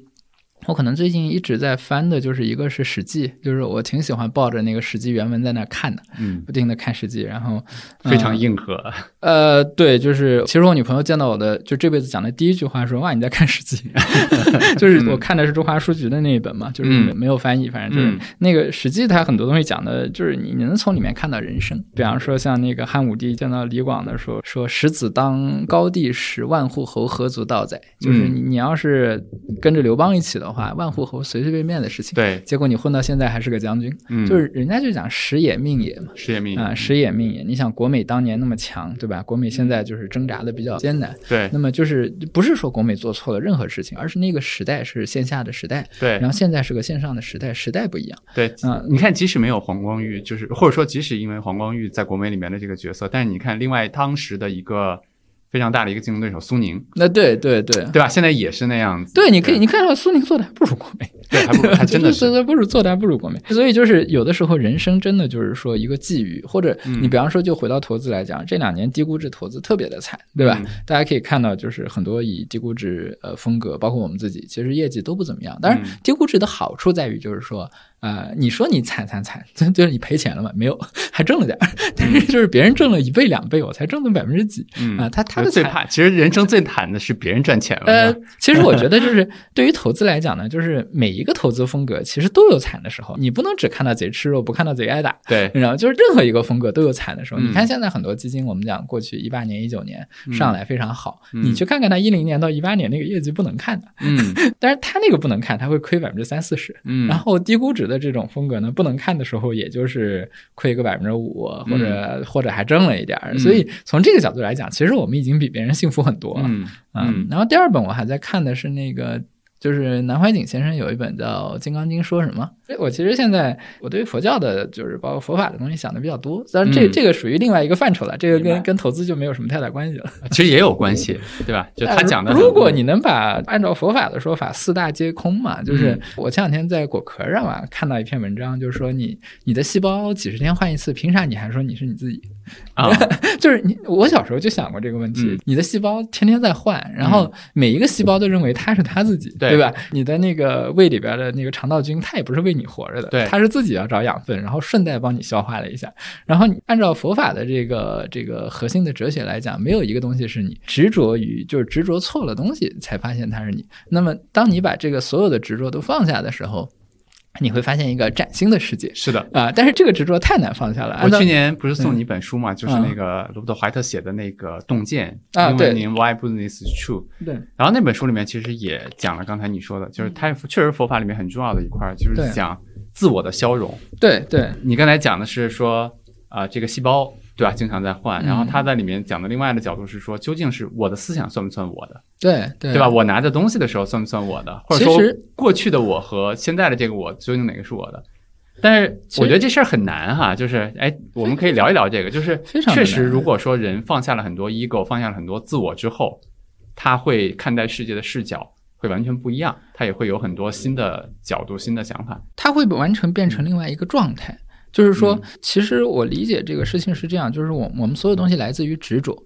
我可能最近一直在翻的，就是一个是《史记》，就是我挺喜欢抱着那个《史记》原文在那看的，嗯，不停的看《史记》，然后非常嗯硬核。呃，对，就是其实我女朋友见到我的，就这辈子讲的第一句话说：“哇，你在看《史记》？”就是我看的是中华书局的那一本嘛，就是没有翻译，反正就是嗯那个《史记》，它很多东西讲的就是你你能从里面看到人生。比方说像那个汉武帝见到李广的时候说十子当高帝时，万户侯何足道哉？就是你要是跟着刘邦一起的话，万户侯随随便便的事情。对，结果你混到现在还是个将军，嗯，就是人家就讲时也命也嘛。时也命啊，时也命也。你想，国美当年那么强，对吧？国美现在就是挣扎的比较艰难。对那么就是不是说国美做错了任何事情，而是那个时代是线下的时代，对然后现在是个线上的时代，时代不一样。对，嗯你看，即使没有黄光裕，就是或者说即使因为黄光裕在国美里面的这个角色，但是你看，另外当时的一个非常大的一个竞争对手苏宁，那对对对对吧？现在也是那样子。对，你可以你看到苏宁做的还不如国美，对，还不如还真的 是，不如做的还不如国美。所以就是有的时候人生真的就是说一个际遇，或者嗯你比方说就回到投资来讲，这两年低估值投资特别的惨，对吧？嗯大家可以看到，就是很多以低估值呃风格，包括我们自己，其实业绩都不怎么样。当然嗯，低估值的好处在于就是说，呃，你说你惨惨惨，就就是你赔钱了嘛？没有，还挣了点儿。但是就是别人挣了一倍两倍，我才挣了百分之几嗯啊？他他最怕，其实人生最惨的是别人赚钱了。呃，其实我觉得就是对于投资来讲呢，就是每一个投资风格其实都有惨的时候，你不能只看到贼吃肉，不看到贼挨打。对，你知道就是任何一个风格都有惨的时候。嗯你看现在很多基金，我们讲过去一八年、一九年嗯上来非常好，嗯你去看看它一零年到一八年那个业绩不能看的，嗯 但是它那个不能看，它会亏百分之三四十。嗯，然后低估值的这种风格呢，不能看的时候，也就是亏个百分之五，或者、或者还挣了一点所以从这个角度来讲，其实我们已经比别人幸福很多了。嗯嗯然后第二本我还在看的是那个，就是南怀瑾先生有一本叫《金刚经说什么》。我其实现在我对佛教的，就是包括佛法的东西想的比较多，当然这、嗯这个属于另外一个范畴了，这个跟跟投资就没有什么太大关系了。其实也有关系，对吧？就他讲的，呃如果你能把按照佛法的说法，四大皆空嘛，就是嗯我前两天在果壳上啊看到一篇文章，就是说你你的细胞几十天换一次，凭啥你还说你是你自己？啊，就是你，我小时候就想过这个问题。嗯你的细胞天天在换，然后每一个细胞都认为它是它自己，对对吧？你的那个胃里边的那个肠道菌，它也不是为你活着的，对它是自己要找养分，然后顺带帮你消化了一下。然后你按照佛法的这个这个核心的哲学来讲，没有一个东西是你执着于，就是执着错了东西才发现它是你。那么当你把这个所有的执着都放下的时候，你会发现一个崭新的世界。是的。啊、但是这个执着太难放下了。我去年不是送你一本书嘛，就是那个罗伯特怀特写的那个《洞见》，英啊对文名 Why Business is True。对然后那本书里面其实也讲了刚才你说的，就是它确实佛法里面很重要的一块儿，就是讲自我的消融。对对你刚才讲的是说，啊、这个细胞对吧，经常在换，嗯然后他在里面讲的另外的角度是说，究竟是我的思想算不算我的，对对对吧？我拿着东西的时候算不算我的，或者说过去的我和现在的这个我究竟哪个是我的？但是我觉得这事儿很难哈，就是哎，我们可以聊一聊这个，就是确实，如果说人放下了很多 ego，放下了很多自我之后，他会看待世界的视角会完全不一样，他也会有很多新的角度、新的想法。他会完全变成另外一个状态。就是说嗯，其实我理解这个事情是这样，就是我我们所有东西来自于执着。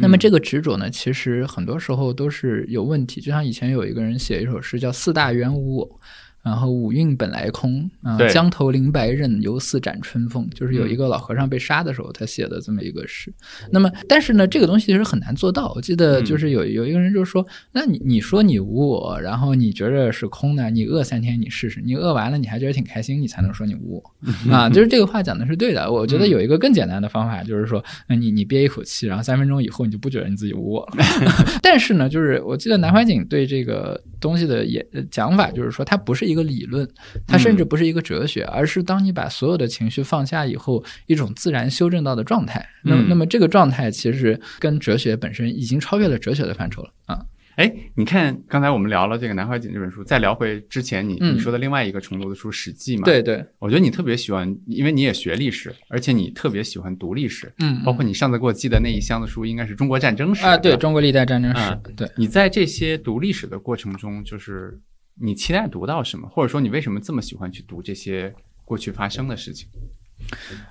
那么这个执着呢，其实很多时候都是有问题。就像以前有一个人写一首诗叫“四大原无我”，然后五蕴本来空啊，对江头临白刃，犹似斩春风。就是有一个老和尚被杀的时候，他写的这么一个诗。那么，但是呢，这个东西其实很难做到。我记得就是有有一个人就说：“那你你说你无我，然后你觉着是空的，你饿三天你试试，你饿完了你还觉得挺开心，你才能说你无我啊。”就是这个话讲的是对的。我觉得有一个更简单的方法，就是说，那你你憋一口气，然后三分钟以后你就不觉得你自己无我了。但是呢，就是我记得南怀瑾对这个东西的也呃讲法，就是说它不是一个理论，它甚至不是一个哲学，而是当你把所有的情绪放下以后，一种自然修正到的状态。那么嗯那么这个状态其实跟哲学本身已经超越了哲学的范畴了啊。哎，你看刚才我们聊了这个南怀瑾这本书，再聊回之前你、嗯你说的另外一个重读的书《史记》嘛？对，对，我觉得你特别喜欢，因为你也学历史，而且你特别喜欢读历史，嗯，包括你上次给我寄的那一箱子书，应该是中国战争史啊，对中国历代战争史啊，对。你在这些读历史的过程中，就是你期待读到什么，或者说你为什么这么喜欢去读这些过去发生的事情？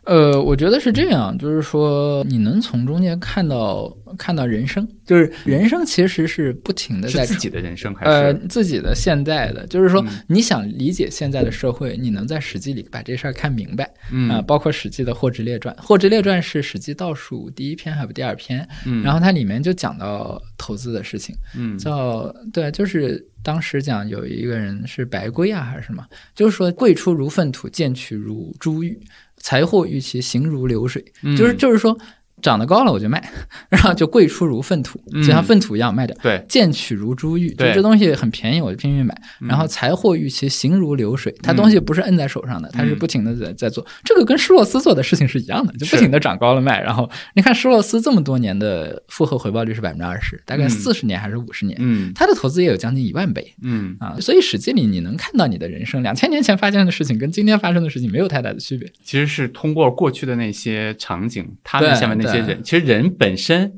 呃，我觉得是这样，就是说你能从中间看到看到人生，就是人生其实是不停的在是自己的人生还呃是？自己的现在的，就是说嗯你想理解现在的社会，你能在《史记》里把这事儿看明白嗯啊、包括《史记》的《霍职列传》，《霍职列传》是《史记》倒数第一篇还是第二篇？嗯，然后它里面就讲到投资的事情，嗯叫对，就是当时讲有一个人是白圭啊还是什么，就是说贵出如粪土，贱取如珠玉，财货欲其行如流水，嗯就是就是说长得高了我就卖，然后就贵出如粪土，嗯就像粪土一样卖掉。对，贱取如珠玉，就这东西很便宜，我就拼命买。嗯然后财货欲其行如流水，它东西不是摁在手上的，它是不停的在在做。这个跟施洛斯做的事情是一样的，就不停的长高了卖。然后你看施洛斯这么多年的复合回报率是百分之二十，大概嗯四十年还是五十年，嗯他的投资也有将近一万倍嗯啊。所以史记里你能看到你的人生，两千年前发生的事情跟今天发生的事情没有太大的区别。其实是通过过去的那些场景，他们对下面那些对人，其实人本身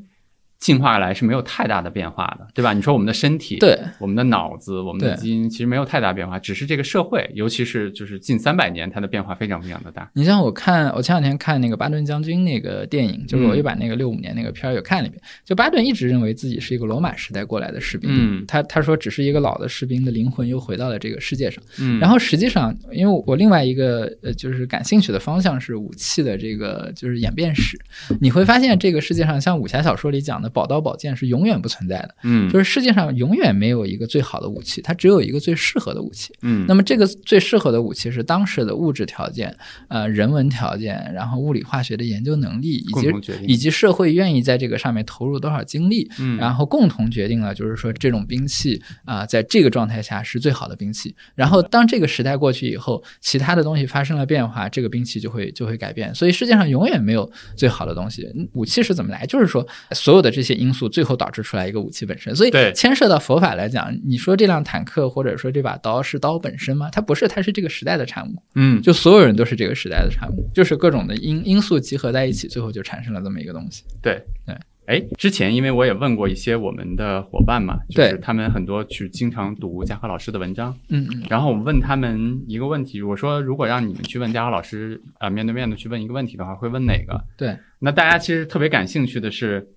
进化来是没有太大的变化的，对吧？你说我们的身体，对，我们的脑子，我们的基因，其实没有太大变化，只是这个社会，尤其是就是近三百年，它的变化非常非常的大。你像我看，我前两天看那个巴顿将军那个电影，就是我嗯又把那个六五年那个片儿又看了一遍。就巴顿一直认为自己是一个罗马时代过来的士兵，嗯他他说只是一个老的士兵的灵魂又回到了这个世界上。嗯然后实际上，因为我另外一个呃就是感兴趣的方向是武器的这个就是演变史，你会发现这个世界上像武侠小说里讲的宝刀宝剑是永远不存在的，嗯就是世界上永远没有一个最好的武器，它只有一个最适合的武器。嗯那么这个最适合的武器是当时的物质条件、呃人文条件，然后物理化学的研究能力，以及以及社会愿意在这个上面投入多少精力，嗯然后共同决定了，就是说这种兵器啊、在这个状态下是最好的兵器。然后当这个时代过去以后，其他的东西发生了变化，这个兵器就会就会改变。所以世界上永远没有最好的东西。嗯武器是怎么来？就是说所有的这些因素最后导致出来一个武器本身。所以对牵涉到佛法来讲，你说这辆坦克或者说这把刀是刀本身吗？它不是，它是这个时代的产物。嗯就所有人都是这个时代的产物，就是各种的因因素集合在一起，最后就产生了这么一个东西。对对。哎，之前因为我也问过一些我们的伙伴嘛，就是对他们很多去经常读嘉禾老师的文章，嗯嗯然后我问他们一个问题，我说如果让你们去问嘉禾老师啊、呃面对面的去问一个问题的话，会问哪个？对，那大家其实特别感兴趣的是，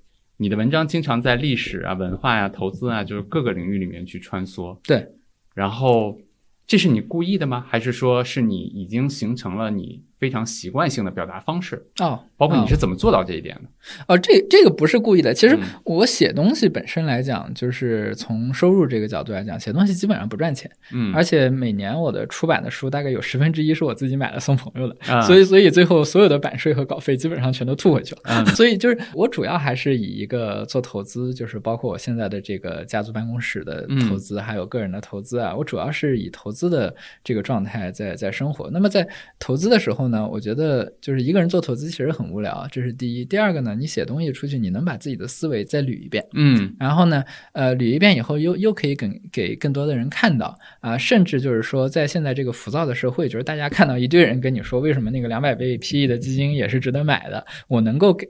你的文章经常在历史啊、文化呀、投资啊，就是各个领域里面去穿梭。对，然后这是你故意的吗？还是说是你已经形成了你非常习惯性的表达方式？哦，包括你哦是怎么做到这一点的？哦，这这个不是故意的。其实嗯我写东西本身来讲，就是从收入这个角度来讲，写东西基本上不赚钱，嗯，而且每年我的出版的书大概有十分之一是我自己买了送朋友的，啊所以所以最后所有的版税和稿费基本上全都吐回去了。嗯所以就是我主要还是以一个做投资，就是包括我现在的这个家族办公室的投资，还有个人的投资啊，我主要是以投资的这个状态在在生活。那么在投资的时候呢，我觉得就是一个人做投资其实很无聊，这是第一。第二个呢，你写东西出去，你能把自己的思维再捋一遍。嗯然后呢，呃，捋一遍以后又又可以给给更多的人看到啊、甚至就是说，在现在这个浮躁的社会，就是大家看到一堆人跟你说，为什么那个两百倍 PE 的基金也是值得买的，我能够给。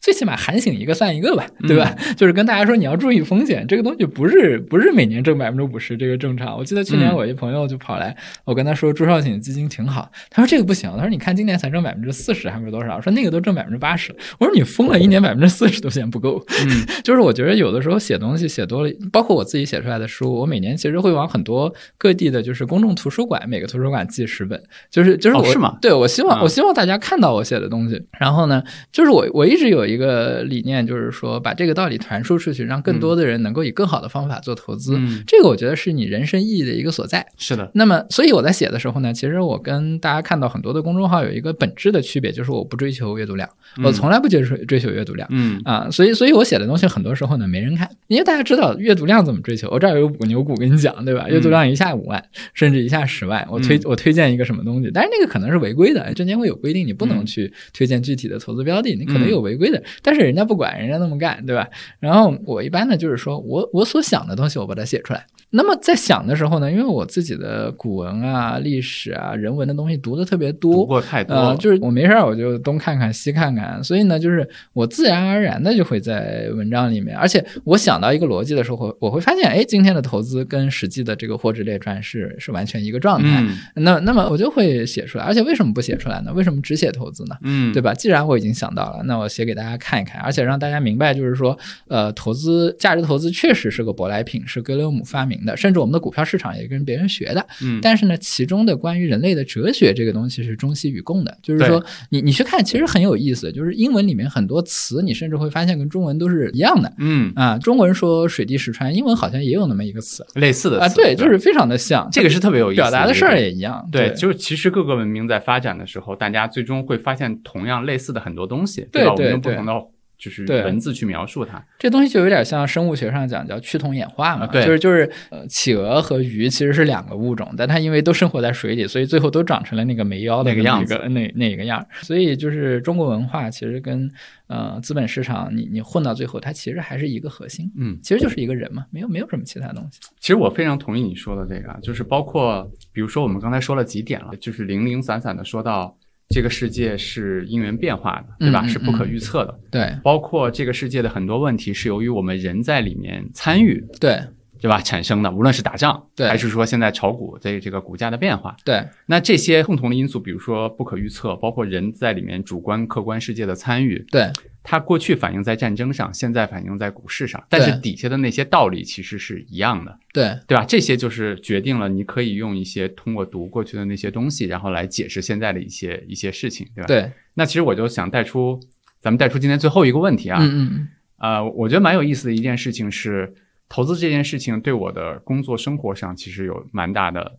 最起码喊醒一个算一个吧，对吧？就是跟大家说你要注意风险，这个东西不是不是每年挣百分之五十这个正常。我记得去年嗯我一朋友就跑来，我跟他说朱少醒基金挺好，他说这个不行，他说你看今年才挣百分之四十还是多少？我说那个都挣百分之八十，我说你疯了，一年百分之四十都嫌不够。嗯 就是我觉得有的时候写东西写多了，包括我自己写出来的书，我每年其实会往很多各地的，就是公众图书馆，每个图书馆寄十本，就是就是我、哦是吗对我希望、啊我希望大家看到我写的东西，然后呢，就是我我一直有一个理念，就是说把这个道理传输出去，让更多的人能够以更好的方法做投资，嗯，这个我觉得是你人生意义的一个所在。是的，那么，所以我在写的时候呢，其实我跟大家看到很多的公众号有一个本质的区别，就是我不追求阅读量，我从来不追求追求阅读量。嗯啊，所以所以我写的东西很多时候呢没人看，因为大家知道阅读量怎么追求。我这儿有五个牛股跟你讲，对吧？阅读量一下五万，甚至一下十万，我推、嗯我推荐一个什么东西，但是那个可能是违规的，证监会有规定，你不能嗯去推荐具体的投资标的，你可能有违规的。对，但是人家不管，人家那么干，对吧？然后我一般呢，就是说我我所想的东西，我把它写出来。那么在想的时候呢，因为我自己的古文啊、历史啊、人文的东西读的特别多，读过太多了，呃，就是我没事儿我就东看看西看看，所以呢，就是我自然而然的就会在文章里面，而且我想到一个逻辑的时候，我会发现，哎，今天的投资跟实际的这个货值列传是是完全一个状态，嗯那那么我就会写出来，而且为什么不写出来呢？为什么只写投资呢？嗯，对吧？既然我已经想到了，那我写给大家看一看，而且让大家明白，就是说，呃，投资价值投资确实是个舶来品，是格雷厄姆发明的，甚至我们的股票市场也跟别人学的。嗯，但是呢，其中的关于人类的哲学这个东西是中西与共的，就是说，你你去看，其实很有意思，就是英文里面很多词，你甚至会发现跟中文都是一样的。嗯，啊。中文说水滴石穿，英文好像也有那么一个词。啊，类似的啊对，就是非常的像，这个是特别有意思表达的事儿也一样，对，就是其实各个文明在发展的时候，大家最终会发现同样类似的很多东西，对对对用不同的就是对文字去描述它。这东西就有点像生物学上讲叫趋同演化嘛，啊对就是就是呃，企鹅和鱼其实是两个物种，但它因为都生活在水里，所以最后都长成了那个没腰的那个样子那那那个样。所以就是中国文化其实跟呃资本市场你你混到最后，它其实还是一个核心，嗯，其实就是一个人嘛，没有没有什么其他东西。其实我非常同意你说的这个啊，就是包括比如说我们刚才说了几点了，就是零零散散的说到这个世界是因缘变化的，对吧？嗯嗯是不可预测的，对。包括这个世界的很多问题是由于我们人在里面参与，对对吧？产生的，无论是打仗，对还是说现在炒股的这个股价的变化，对那这些共同的因素，比如说不可预测，包括人在里面主观客观世界的参与，对它过去反映在战争上，现在反映在股市上，但是底下的那些道理其实是一样的。对对吧？这些就是决定了你可以用一些通过读过去的那些东西，然后来解释现在的一些一些事情，对吧？。对，那其实我就想带出，咱们带出今天最后一个问题啊，嗯嗯呃，我觉得蛮有意思的一件事情是，投资这件事情对我的工作生活上其实有蛮大的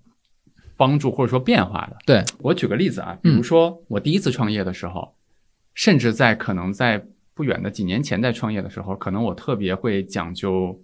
帮助或者说变化的。对我举个例子啊，比如说我第一次创业的时候，甚至在可能在不远的几年前在创业的时候，可能我特别会讲究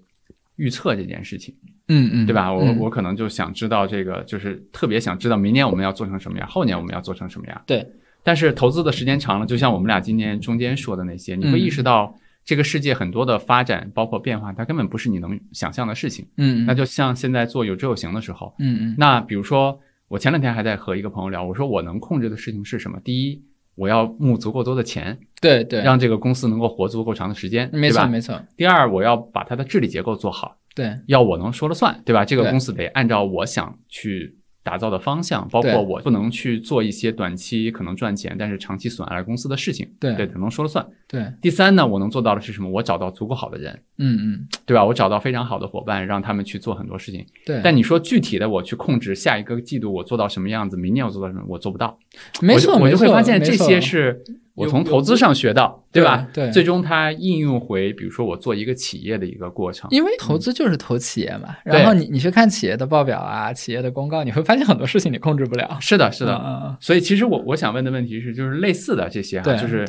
预测这件事情。嗯嗯，对吧？我嗯我可能就想知道这个，就是特别想知道明年我们要做成什么样，后年我们要做成什么样。对但是投资的时间长了，就像我们俩今年中间说的那些，你会嗯意识到这个世界很多的发展，包括变化，它根本不是你能想象的事情。嗯，那就像现在做有知有行的时候，嗯嗯那比如说我前两天还在和一个朋友聊，我说我能控制的事情是什么？第一，我要募足够多的钱，对对，让这个公司能够活足够长的时间，没错没错，第二，我要把它的治理结构做好。对要我能说了算，对吧？这个公司得按照我想去打造的方向，包括我不能去做一些短期可能赚钱，但是长期损害了公司的事情，对对，只能说了算。对，第三呢，我能做到的是什么？我找到足够好的人，嗯嗯对吧？我找到非常好的伙伴，让他们去做很多事情。对，但你说具体的，我去控制下一个季度我做到什么样子，明年我做到什么，我做不到。没错我就会发现这些是我从投资上学到，对吧？对对最终它应用回，比如说我做一个企业的一个过程。因为投资就是投企业嘛，对然后你你去看企业的报表啊，企业的公告，你会发现很多事情你控制不了。是的，是的。嗯嗯所以其实我我想问的问题是，就是类似的这些就是，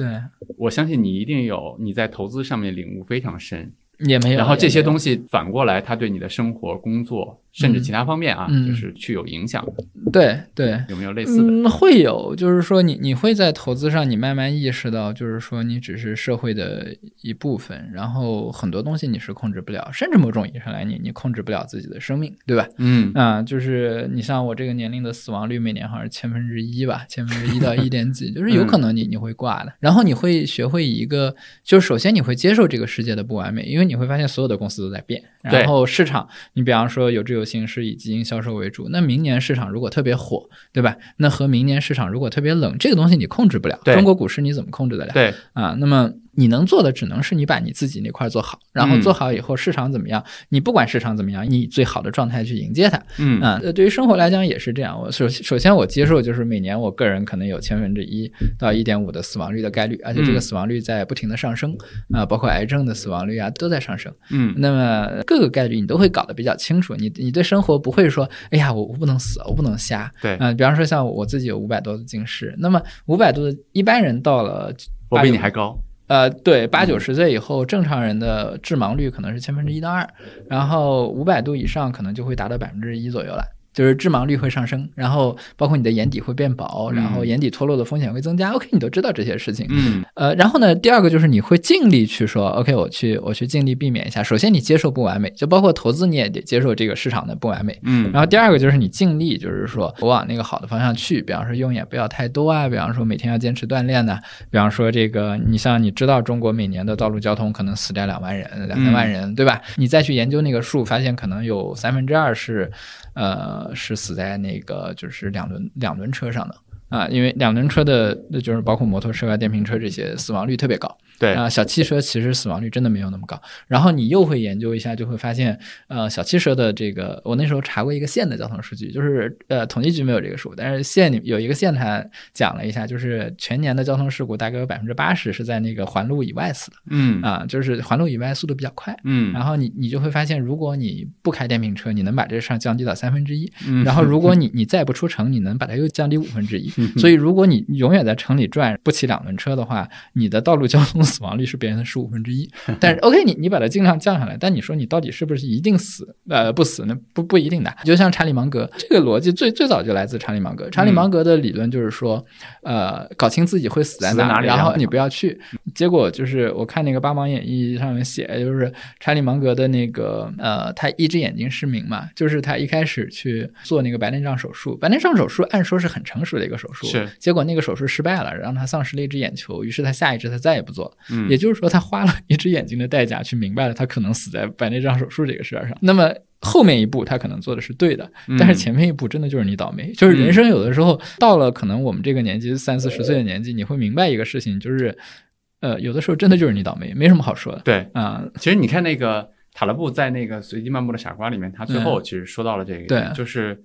我相信你一定有你在投资上面领悟非常深，也没有。然后这些东西反过来，它对你的生活、工作甚至其他方面啊，嗯就是去有影响的。对对。有没有类似的？嗯，会有，就是说你你会在投资上，你慢慢意识到，就是说你只是社会的一部分，然后很多东西你是控制不了，甚至某种意义上来，你你控制不了自己的生命，对吧？嗯啊，就是你像我这个年龄的死亡率，每年好像是千分之一吧，千分之一到一点几，就是有可能你你会挂的。然后你会学会一个，就是首先你会接受这个世界的不完美，因为你会发现所有的公司都在变。然后市场，你比方说有这有行是以基金销售为主，那明年市场如果特别火，对吧？那和明年市场如果特别冷，这个东西你控制不了。中国股市你怎么控制得了？对，啊，那么你能做的只能是你把你自己那块儿做好，然后嗯做好以后市场怎么样，你不管市场怎么样，你以最好的状态去迎接它。嗯对于生活来讲也是这样。我首首先我接受就是每年我个人可能有千分之一到一点五的死亡率的概率，而且这个嗯死亡率在不停的上升啊，包括癌症的死亡率啊都在上升。嗯那么各个概率你都会搞得比较清楚，你你对生活不会说，哎呀，我我不能死，我不能瞎。对，嗯、比方说像我自己有五百多的近视，那么五百多的一般人到了我比你还高。呃，对，八九十岁以后，正常人的致盲率可能是千分之一到二，然后五百度以上可能就会达到百分之一左右了。就是致盲率会上升，然后包括你的眼底会变薄，然后眼底脱落的风险会增加。OK，你都知道这些事情。嗯呃，然后呢，第二个就是你会尽力去说，OK，我去我去尽力避免一下。首先，你接受不完美，就包括投资，你也得接受这个市场的不完美。嗯然后第二个就是你尽力，就是说我往那个好的方向去，比方说用眼不要太多啊，比方说每天要坚持锻炼呐、比方说这个你像你知道中国每年的道路交通可能死掉两万人、两三万人，对吧？你再去研究那个数，发现可能有三分之二是，呃，是死在那个就是两轮两轮车上的。啊，因为两轮车的，那就是包括摩托车啊、电瓶车这些，死亡率特别高。对啊、小汽车其实死亡率真的没有那么高。然后你又会研究一下，就会发现，呃，小汽车的这个，我那时候查过一个县的交通数据，就是呃，统计局没有这个数，但是县里有一个县它讲了一下，就是全年的交通事故大概有百分之八十是在那个环路以外死的嗯啊，就是环路以外速度比较快。嗯然后你你就会发现，如果你不开电瓶车，你能把这事儿降低到三分之一。嗯然后 如果你你再不出城，你能把它又降低五分之一。所以如果你永远在城里转，不骑两轮车的话，你的道路交通死亡率是别人的十五分之一。但是 OK，你你把它尽量降下来，但你说你到底是不是一定死？呃，不死那？不不一定的。就像查理芒格这个逻辑最最早就来自查理芒格。查理芒格的理论就是说，呃，搞清自己会死在哪，里然后然后你不要去。结果就是我看那个《八芒演义》上面写，就是查理芒格的那个呃，他一只眼睛失明嘛，就是他一开始去做那个白内障手术，白内障手术按说是很成熟的一个手术，是。结果那个手术失败了，让他丧失了一只眼球，于是他下一只他再也不做了。嗯。也就是说，他花了一只眼睛的代价去明白了他可能死在白内障手术这个事儿上。那么后面一步他可能做的是对的，嗯。但是前面一步真的就是你倒霉。就是人生有的时候到了可能我们这个年纪三四十岁的年纪，你会明白一个事情，就是呃，有的时候真的就是你倒霉，没什么好说的。对，啊、其实你看那个塔勒布在那个《随机漫步的傻瓜》里面，他最后其实说到了这个，对。就是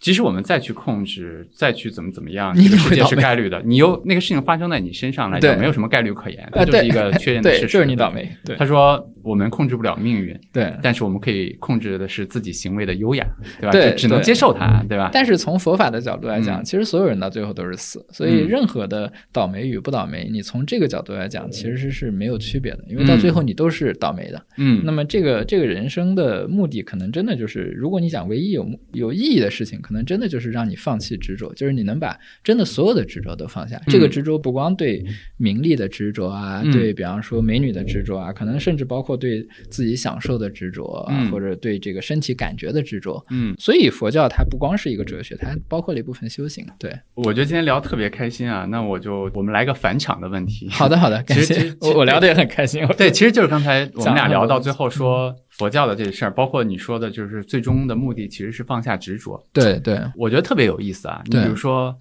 即使我们再去控制，再去怎么怎么样，你一这个世界是概率的，你又那个事情发生在你身上来讲，没有什么概率可言，它呃，对，就是一个确认的，事实。就是你倒。霉，对他说：“我们控制不了命运，对。但是我们可以控制的是自己行为的优雅，对吧？对就只能对接受它，对吧？但是从佛法的角度来讲，嗯其实所有人到最后都是死，所以嗯任何的倒霉与不倒霉，你从这个角度来讲，其实是是没有区别的，因为到最后你都是倒霉的。嗯，那么这个这个人生的目的，可能真的就是，如果你讲唯一有目有意义的事情，可能真的就是让你放弃执着，就是你能把真的所有的执着都放下。这个执着不光对名利的执着啊，嗯对比方说美女的执着啊，可能甚至包括对自己享受的执着啊，嗯或者对这个身体感觉的执着。嗯，所以佛教它不光是一个哲学，它还包括了一部分修行。对，我觉得今天聊特别开心啊，那我就我们来个返场的问题。好的好的，感谢我聊的也很开心。对，其实就是刚才我们俩聊到最后说佛教的这个事儿，包括你说的，就是最终的目的其实是放下执着。对对我觉得特别有意思啊。你比如说，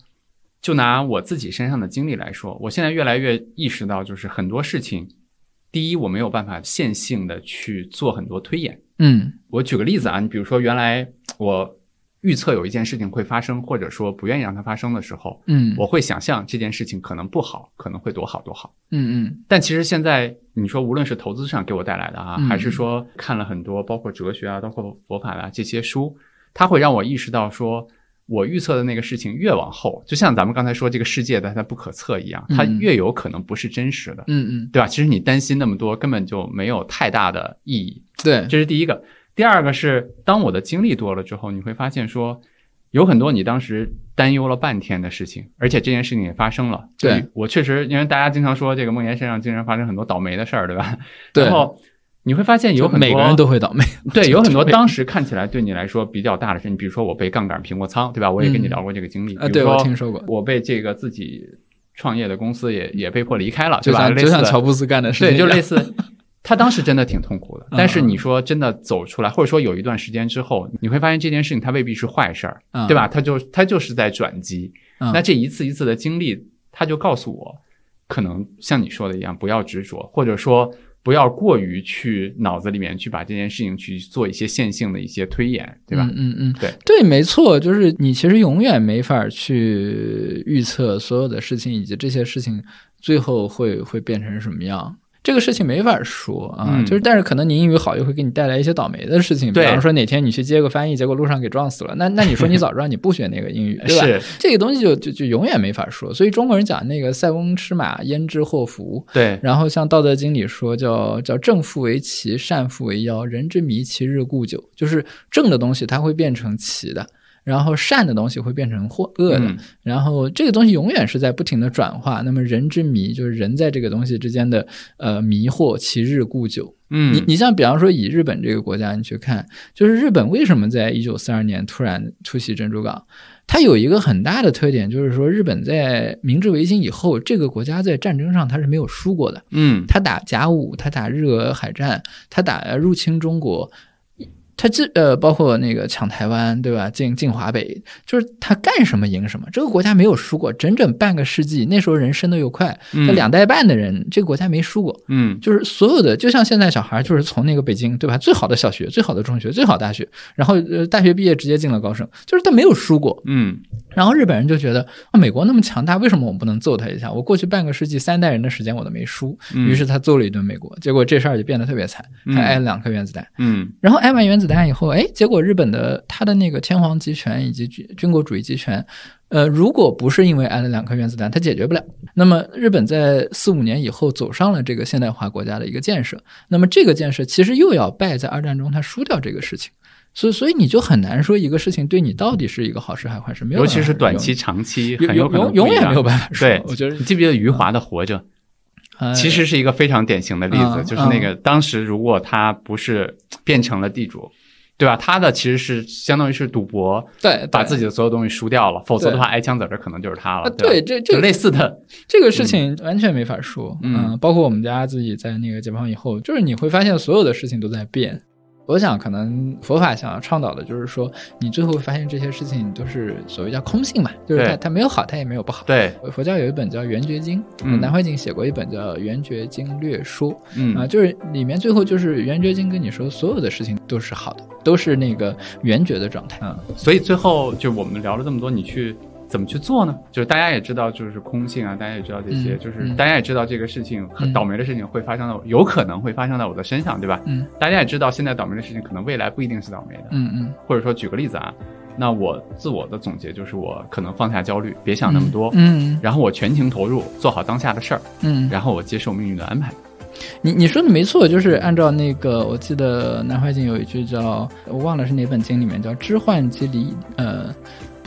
就拿我自己身上的经历来说，我现在越来越意识到，就是很多事情，第一，我没有办法线性的去做很多推演。嗯我举个例子啊，你比如说，原来我预测有一件事情会发生，或者说不愿意让它发生的时候，嗯我会想象这件事情可能不好，可能会多好多好。嗯嗯但其实现在你说，无论是投资上给我带来的啊，嗯还是说看了很多包括哲学啊、包括佛法啊这些书，它会让我意识到说，我预测的那个事情越往后，就像咱们刚才说这个世界的它不可测一样，它嗯越有可能不是真实的，嗯嗯，对吧？其实你担心那么多，根本就没有太大的意义。对，这是第一个。第二个是，当我的经历多了之后，你会发现说，有很多你当时担忧了半天的事情，而且这件事情也发生了。对我确实，因为大家经常说这个梦岩身上经常发生很多倒霉的事儿，对吧？对然后你会发现有很多每个人都会倒霉。对，有很多当时看起来对你来说比较大的事你，比如说我被杠杆平过仓，对吧？我也跟你聊过这个经历。啊，对我听说过，我被这个自己创业的公司也也被迫离开了，就对吧？就像乔布斯干的事情对，就类似，他当时真的挺痛苦的。嗯但是你说真的走出来，或者说有一段时间之后，你会发现这件事情它未必是坏事儿，嗯对吧？他就他就是在转机。嗯那这一次一次的经历，他就告诉我，可能像你说的一样，不要执着，或者说不要过于去脑子里面去把这件事情去做一些线性的一些推演，对吧？嗯嗯嗯，对对，没错，就是你其实永远没法去预测所有的事情，以及这些事情最后会会变成什么样。这个事情没法说啊，嗯就是但是可能你英语好又会给你带来一些倒霉的事情，比方说哪天你去接个翻译，结果路上给撞死了，那那你说你 早知道你不学那个英语，对吧？是，这个东西就就就永远没法说。所以中国人讲那个塞翁失马焉知祸福，对，然后像《道德经》里说叫叫正复为奇，善复为妖，人之迷其日固久，就是正的东西它会变成奇的。然后善的东西会变成祸恶的，嗯然后这个东西永远是在不停的转化。那么人之迷就是人在这个东西之间的呃迷惑，其日固久。嗯，你你像比方说以日本这个国家，你去看，就是日本为什么在一九四二年突然突袭珍珠港？它有一个很大的特点，就是说日本在明治维新以后，这个国家在战争上它是没有输过的。嗯它打甲午，它打日俄海战，它打入侵中国，他这呃包括那个抢台湾，对吧？进进华北，就是他干什么赢什么。这个国家没有输过，整整半个世纪，那时候人生的又快，那嗯两代半的人，这个国家没输过。嗯就是所有的，就像现在小孩，就是从那个北京，对吧？最好的小学、最好的中学、最好大学，然后呃大学毕业直接进了高盛，就是他没有输过。嗯然后日本人就觉得啊，美国那么强大，为什么我们不能揍他一下？我过去半个世纪三代人的时间我都没输，嗯于是他揍了一顿美国，结果这事儿就变得特别惨，还挨了两颗原子弹。嗯然后挨完原子弹以后，哎，结果日本的他的那个天皇集权以及军军国主义集权，呃，如果不是因为挨了两颗原子弹，它解决不了。那么日本在四五年以后走上了这个现代化国家的一个建设，那么这个建设其实又要败在二战中他输掉这个事情。所以，所以你就很难说一个事情对你到底是一个好事还是坏事，没有尤其是短期、长期，永很有可能永永远没有办法说。对，我觉得你记不记得余华的《活着》？呃其实是一个非常典型的例子，嗯就是那个当时如果他不是变成了地主，对吧？他的其实是相当于是赌博，对对把自己的所有东西输掉了，否则的话挨枪子儿的可能就是他了。对，这这类似的，这个事情完全没法说，嗯包括我们家自己在那个解放以后，就是你会发现所有的事情都在变。我想，可能佛法想要倡导的就是说，你最后会发现这些事情都是所谓叫空性嘛，就是它它没有好，它也没有不好。对，佛教有一本叫《圆觉经》，嗯南怀瑾写过一本叫《圆觉经略说》嗯啊，就是里面最后就是圆觉经跟你说，所有的事情都是好的，都是那个圆觉的状态。嗯，所以最后就我们聊了这么多，你去怎么去做呢？就是大家也知道，就是空性啊，大家也知道这些，嗯就是嗯。大家也知道这个事情很嗯。倒霉的事情会发生到，有可能会发生在我的身上，对吧？嗯。大家也知道，现在倒霉的事情可能未来不一定是倒霉的，嗯嗯。或者说举个例子啊，那我自我的总结就是，我可能放下焦虑，别想那么多，嗯然后我全情投入，做好当下的事儿，嗯，然后我接受命运的安排。你你说的没错，就是按照那个，我记得南怀瑾有一句叫我忘了是哪本经里面叫“知幻即离”，呃，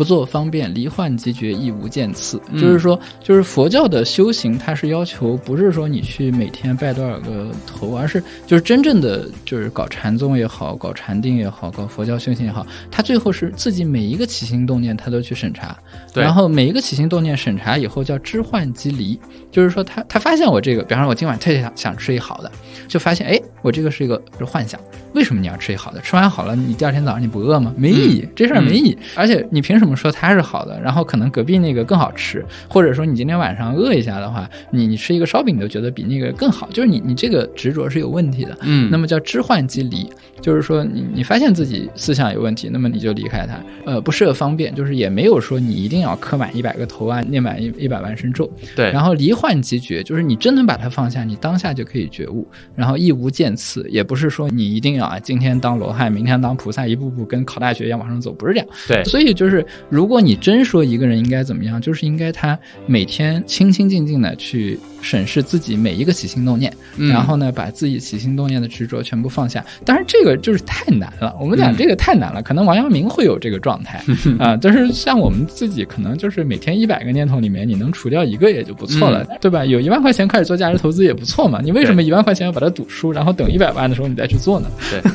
不做方便，离患即绝，亦无见次。嗯就是说，就是佛教的修行，它是要求不是说你去每天拜多少个头，而是就是真正的就是搞禅宗也好，搞禅定也好，搞佛教修行也好，他最后是自己每一个起心动念，他都去审查，对然后每一个起心动念审查以后叫知患即离，就是说他他发现我这个，比方说我今晚特别想想吃一好的，就发现哎，我这个是一个是幻想。为什么你要吃一好的？吃完好了，你第二天早上你不饿吗？没意义，这事儿没意义。而且你凭什么说它是好的？然后可能隔壁那个更好吃，或者说你今天晚上饿一下的话，你你吃一个烧饼你都觉得比那个更好，就是你你这个执着是有问题的。嗯那么叫知患即离，就是说你你发现自己思想有问题，那么你就离开它。呃，不设方便，就是也没有说你一定要磕满一百个头啊，念满一一百万声咒。对，然后离患即觉，就是你真能把它放下，你当下就可以觉悟。然后亦无见次，也不是说你一定要啊，今天当罗汉，明天当菩萨，一步步跟考大学一样往上走，不是这样。对，所以就是，如果你真说一个人应该怎么样，就是应该他每天清清静静的去审视自己每一个起心动念，嗯然后呢，把自己起心动念的执着全部放下。当然，这个就是太难了。我们讲嗯这个太难了，可能王阳明会有这个状态 啊、但是像我们自己，可能就是每天一百个念头里面，你能除掉一个也就不错了，对吧？有一万块钱开始做价值投资也不错嘛。你为什么一万块钱要把它赌输，然后等一百万的时候你再去做呢？对，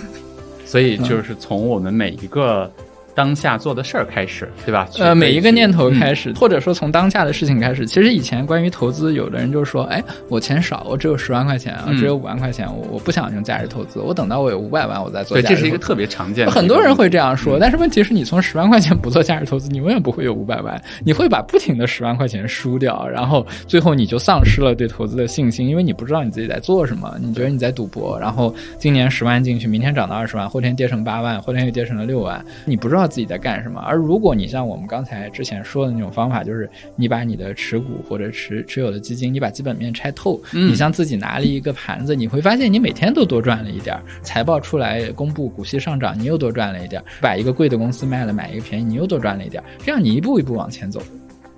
所以就是从我们每一个当下做的事儿开始，对吧？呃，每一个念头开始，始，或者说从当下的事情开始。其实以前关于投资，有的人就说，哎，我钱少，我只有十万块钱啊，嗯只有五万块钱，我我不想用价值投资，我等到我有五百万，我再做对。这是一个特别常见的，很多人会这样说，嗯但是问题是你从十万块钱 不做价值投资，你永远不会有五百万，你会把不停的十万块钱输掉，然后最后你就丧失了对投资的信心，因为你不知道你自己在做什么，你觉得你在赌博，然后今年十万进去，明天涨到二十万，后天跌成八万，后天又跌成了六万，你不知道自己在干什么。而如果你像我们刚才之前说的那种方法，就是你把你的持股或者持持有的基金，你把基本面拆透，嗯你像自己拿了一个盘子，你会发现你每天都多赚了一点儿。财报出来公布股息上涨，你又多赚了一点儿；把一个贵的公司卖了，买一个便宜，你又多赚了一点儿。这样你一步一步往前走。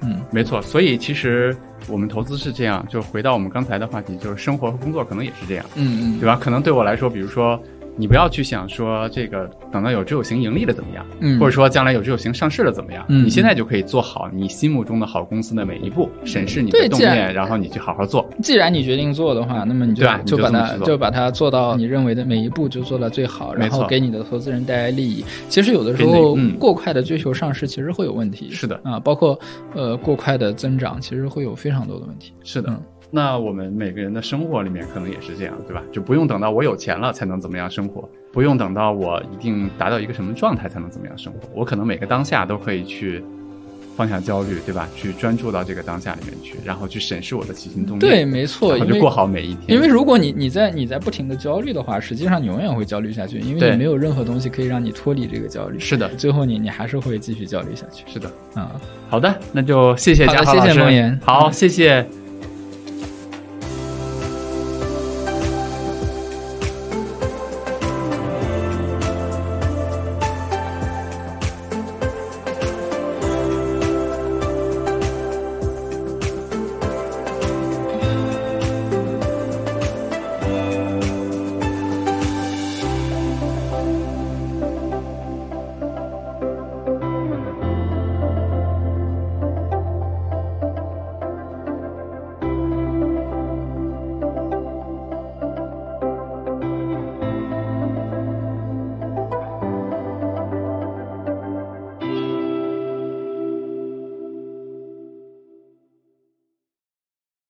嗯没错，所以其实我们投资是这样，就回到我们刚才的话题，就是生活和工作可能也是这样，嗯嗯对吧？可能对我来说，比如说你不要去想说这个等到有知有行盈利了怎么样，嗯或者说将来有知有行上市了怎么样，嗯你现在就可以做好你心目中的好公司的每一步，审视你的动念，然后你去好好做。既然你决定做的话，那么你就就把它就把它做到你认为的每一步就做到最好，然后给你的投资人带来利益。其实有的时候过快的追求上市，其实会有问题。是的啊，包括呃过快的增长，其实会有非常多的问题。是的。嗯那我们每个人的生活里面可能也是这样，对吧？就不用等到我有钱了才能怎么样生活，不用等到我一定达到一个什么状态才能怎么样生活。我可能每个当下都可以去放下焦虑，对吧？去专注到这个当下里面去，然后去审视我的起心动念，对，没错，因为然后就过好每一天。因为如果你你在你在不停的焦虑的话，实际上你永远会焦虑下去，因为你没有任何东西可以让你脱离这个焦虑。是的，最后你你还是会继续焦虑下去是的。嗯。好的，那就谢谢好的嘉豪老师。谢谢梦岩好，嗯谢谢